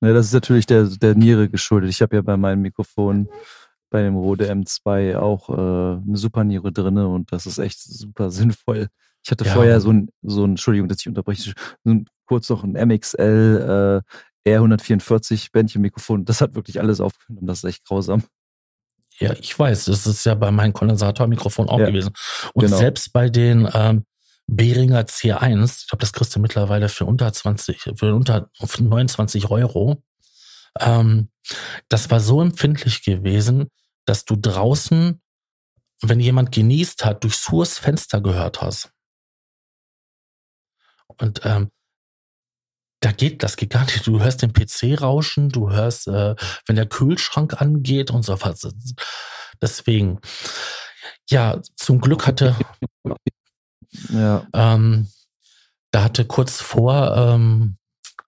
Ja, das ist natürlich der, der Niere geschuldet. Ich habe ja bei meinem Mikrofon, bei dem Rode M2 auch äh, eine super Niere drin und das ist echt super *laughs* sinnvoll. Ich hatte ja. vorher so ein, so ein, Entschuldigung, dass ich unterbreche, so ein, kurz noch ein MXL äh, R144 Bändchen-Mikrofon. Das hat wirklich alles aufgenommen. Das ist echt grausam. Ja, ich weiß, das ist ja bei meinem Kondensatormikrofon auch ja, gewesen. Und genau. selbst bei den ähm, Behringer C1, ich glaube, das kriegst du mittlerweile für unter 20, für unter 29 Euro. Ähm, das war so empfindlich gewesen, dass du draußen, wenn jemand genießt hat, durch Surs Fenster gehört hast. Und ähm, da geht, das geht gar nicht. Du hörst den PC rauschen, du hörst, äh, wenn der Kühlschrank angeht und so was. Deswegen, ja, zum Glück hatte, *laughs* ja. ähm, da hatte kurz vor ähm,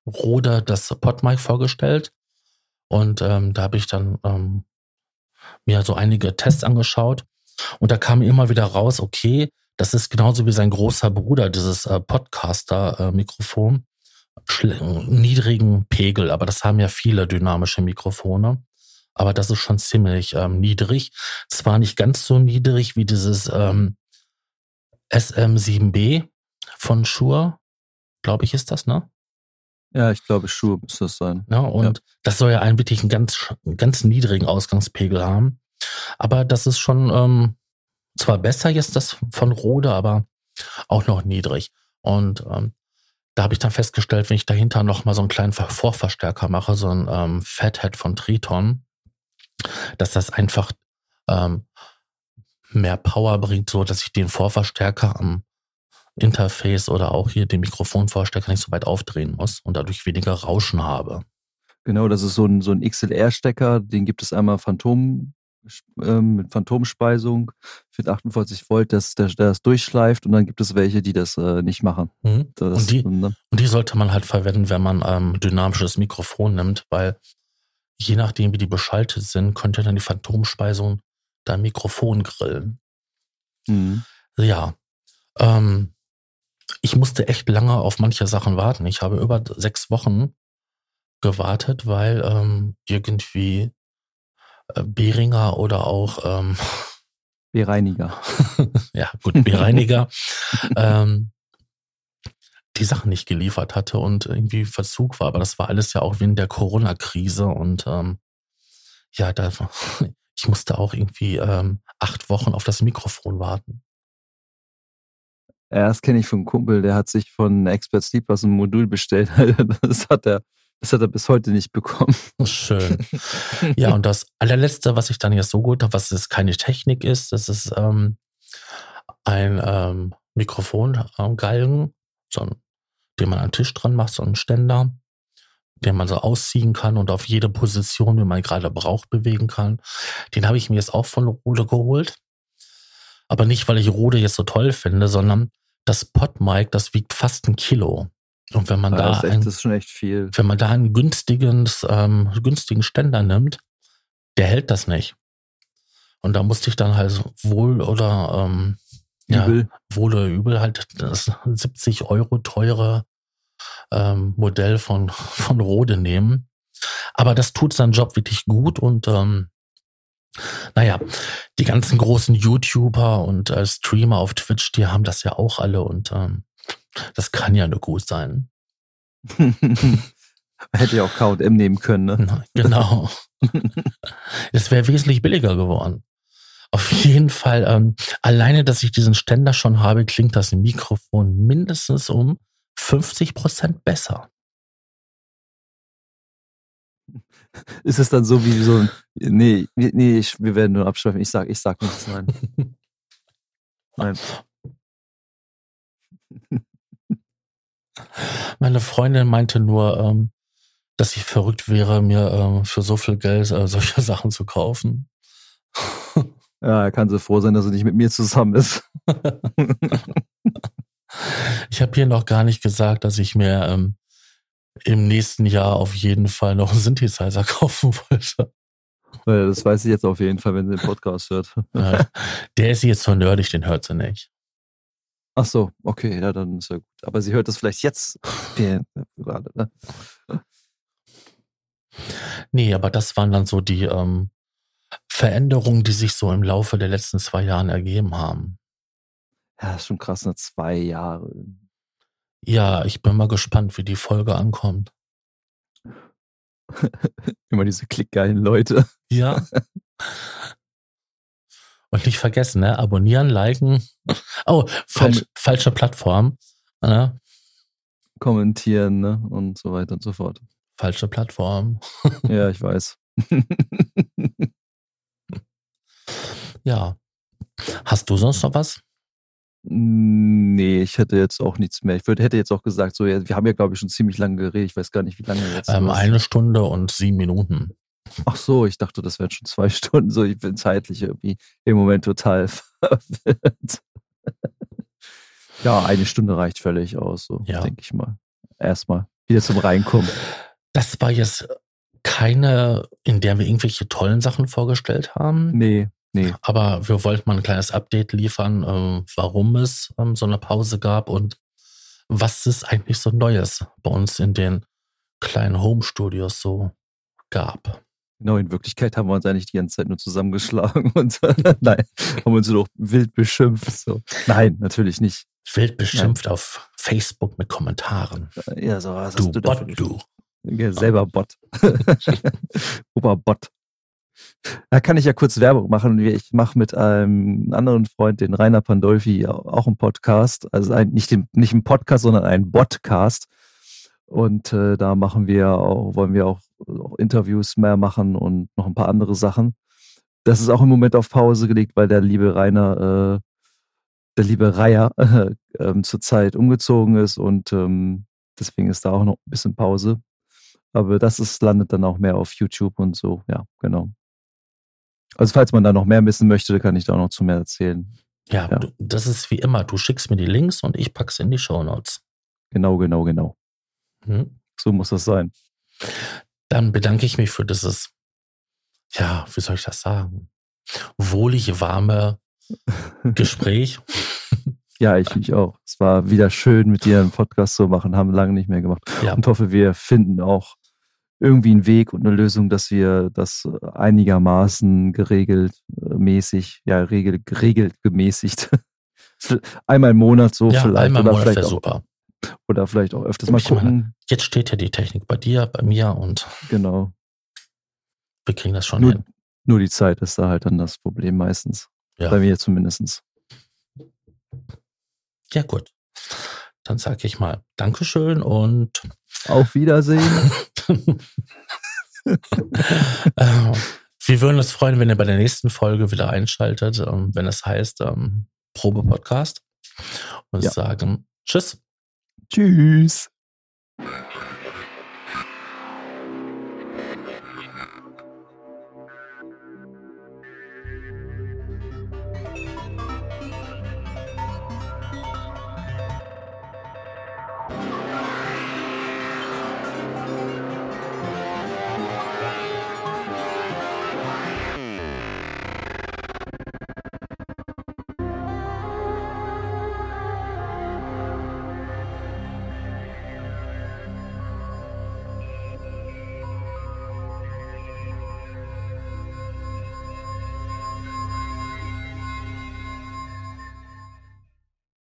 Rode das PodMic vorgestellt und ähm, da habe ich dann ähm, mir so einige Tests angeschaut und da kam immer wieder raus, okay, das ist genauso wie sein großer Bruder, dieses äh, Podcaster-Mikrofon niedrigen Pegel, aber das haben ja viele dynamische Mikrofone. Aber das ist schon ziemlich ähm, niedrig. Zwar nicht ganz so niedrig wie dieses ähm, SM7B von Shure, glaube ich, ist das, ne? Ja, ich glaube, Shure müsste das sein. Ja, und ja. das soll ja einen wirklich einen ganz, ganz niedrigen Ausgangspegel haben. Aber das ist schon ähm, zwar besser jetzt das von Rode, aber auch noch niedrig. Und ähm, da habe ich dann festgestellt, wenn ich dahinter noch mal so einen kleinen Vorverstärker mache, so ein ähm, Fathead von Triton, dass das einfach ähm, mehr Power bringt, so dass ich den Vorverstärker am Interface oder auch hier den Mikrofonvorstecker nicht so weit aufdrehen muss und dadurch weniger Rauschen habe. Genau, das ist so ein, so ein XLR-Stecker, den gibt es einmal Phantom ähm, mit Phantomspeisung für 48 Volt, dass der, der das durchschleift und dann gibt es welche, die das äh, nicht machen. Mhm. Das, und, die, und die sollte man halt verwenden, wenn man ähm, dynamisches Mikrofon nimmt, weil je nachdem, wie die beschaltet sind, könnte dann die Phantomspeisung dein Mikrofon grillen. Mhm. Ja. Ähm, ich musste echt lange auf manche Sachen warten. Ich habe über sechs Wochen gewartet, weil ähm, irgendwie äh, Beringer oder auch ähm, *laughs* Bereiniger. *laughs* ja, gut, Bereiniger. *laughs* ähm, die Sachen nicht geliefert hatte und irgendwie Verzug war. Aber das war alles ja auch wegen der Corona-Krise und ähm, ja, da, ich musste auch irgendwie ähm, acht Wochen auf das Mikrofon warten. Ja, das kenne ich von einem Kumpel, der hat sich von Expert Sleepers ein Modul bestellt. *laughs* Das hat er das hat er bis heute nicht bekommen. Schön. Ja, und das allerletzte, was ich dann jetzt so gut habe, was jetzt keine Technik ist, das ist ähm, ein ähm, Mikrofongalgen, ähm, so ein, den man an den Tisch dran macht, so ein Ständer, den man so ausziehen kann und auf jede Position, wie man gerade braucht, bewegen kann. Den habe ich mir jetzt auch von Rode geholt. Aber nicht, weil ich Rode jetzt so toll finde, sondern das Podmic, das wiegt fast ein Kilo. Und wenn man Ja, da ein, das ist schon echt viel. wenn man da einen günstigen, ähm, günstigen Ständer nimmt, der hält das nicht. Und da musste ich dann halt wohl oder ähm, ja, Übel. wohl oder übel halt das 70 Euro teure ähm, Modell von, *laughs* von Rode nehmen. Aber das tut seinen Job wirklich gut und ähm, naja, die ganzen großen YouTuber und äh, Streamer auf Twitch, die haben das ja auch alle und ähm, das kann ja nur gut sein. *laughs* Hätte ja auch K&M nehmen können, ne? Na, Genau. *laughs* Es wäre wesentlich billiger geworden. Auf jeden Fall, ähm, alleine, dass ich diesen Ständer schon habe, klingt das Mikrofon mindestens um 50 Prozent besser. Ist es dann so wie so ein, nee, nee, ich, wir werden nur abschweifen. Ich sag, ich sag nichts, nein. *laughs* Nein. Meine Freundin meinte nur, ähm, dass ich verrückt wäre, mir ähm, für so viel Geld äh, solche *laughs* Sachen zu kaufen. Ja, er kann so froh sein, dass er nicht mit mir zusammen ist. *laughs* Ich habe hier noch gar nicht gesagt, dass ich mir ähm, im nächsten Jahr auf jeden Fall noch einen Synthesizer *laughs* kaufen wollte. Das weiß ich jetzt auf jeden Fall, wenn sie den Podcast hört. Der ist jetzt so nerdig, den hört sie nicht. Ach so, okay, ja, dann ist ja gut. Aber sie hört das vielleicht jetzt gerade, ne? Nee, aber das waren dann so die ähm, Veränderungen, die sich so im Laufe der letzten zwei Jahren ergeben haben. Ja, schon krass, ne? Zwei Jahre. Ja, ich bin mal gespannt, wie die Folge ankommt. *laughs* Immer diese klickgeilen Leute. Ja. Und nicht vergessen, ne? Abonnieren, liken. Oh, falsch, falsche Plattform. Ne? Kommentieren, ne? Und so weiter und so fort. Falsche Plattform. Ja, ich weiß. *laughs* Ja. Hast du sonst noch was? Nee, ich hätte jetzt auch nichts mehr. Ich würde, hätte jetzt auch gesagt, so, ja, wir haben ja, glaube ich, schon ziemlich lange geredet. Ich weiß gar nicht, wie lange jetzt. Ähm, eine Stunde und sieben Minuten. Ach so, ich dachte, das wären schon zwei *laughs* Stunden. So, ich bin zeitlich irgendwie im Moment total *laughs* verwirrt. ja, eine Stunde reicht völlig aus, so Ja. denke ich mal. Erstmal wieder zum Reinkommen. Das war jetzt keine, in der wir irgendwelche tollen Sachen vorgestellt haben. Nee, nee. Aber wir wollten mal ein kleines Update liefern, ähm, warum es ähm, so eine Pause gab und was es eigentlich so Neues bei uns in den kleinen Home-Studios so gab. Genau, in Wirklichkeit haben wir uns eigentlich die ganze Zeit nur zusammengeschlagen *laughs* und *laughs* nein, haben uns noch wild beschimpft. So. Nein, natürlich nicht. Wild beschimpft auf Facebook mit Kommentaren. Ja, so was Du, hast du Bot, du. Ja, selber Bot. *laughs* Opa Bot. Da kann ich ja kurz Werbung machen. Ich mache mit einem anderen Freund, den Rainer Pandolfi, auch einen Podcast. Also ein, nicht, den, nicht einen Podcast, sondern einen Podcast. Und äh, da machen wir auch, wollen wir auch, auch Interviews mehr machen und noch ein paar andere Sachen. Das ist auch im Moment auf Pause gelegt, weil der liebe Rainer, äh, der liebe Reier *laughs* äh, zurzeit umgezogen ist und ähm, deswegen ist da auch noch ein bisschen Pause. Aber das ist, landet dann auch mehr auf YouTube und so, ja, genau. Also falls man da noch mehr wissen möchte, kann ich da auch noch zu mehr erzählen. Ja, Ja. Du, das ist wie immer. Du schickst mir die Links und ich pack's in die Shownotes. Genau, genau, genau. Hm? So muss das sein. Dann bedanke ich mich für dieses, ja, wie soll ich das sagen? Wohlige, warme *laughs* Gespräch. Ja, ich mich auch. Es war wieder schön, mit dir einen Podcast zu machen, haben lange nicht mehr gemacht. Ja, Und hoffe, wir finden auch irgendwie einen Weg und eine Lösung, dass wir das einigermaßen geregelt, äh, mäßig, ja, regel, geregelt, gemäßigt. *laughs* Einmal im Monat so ja vielleicht. einmal im oder, Monat vielleicht wäre auch, super. oder vielleicht auch öfters mal Ich meine- gucken. Jetzt steht ja die Technik bei dir, bei mir und Genau. wir kriegen das schon Nur, hin. nur die Zeit ist da halt dann das Problem meistens. Ja. Bei mir zumindestens. Ja, gut. Dann sage ich mal Dankeschön und Auf Wiedersehen. *laughs* äh, wir würden uns freuen, wenn ihr bei der nächsten Folge wieder einschaltet, ähm, wenn es heißt ähm, Probe-Podcast und Ja. sagen Tschüss. Tschüss.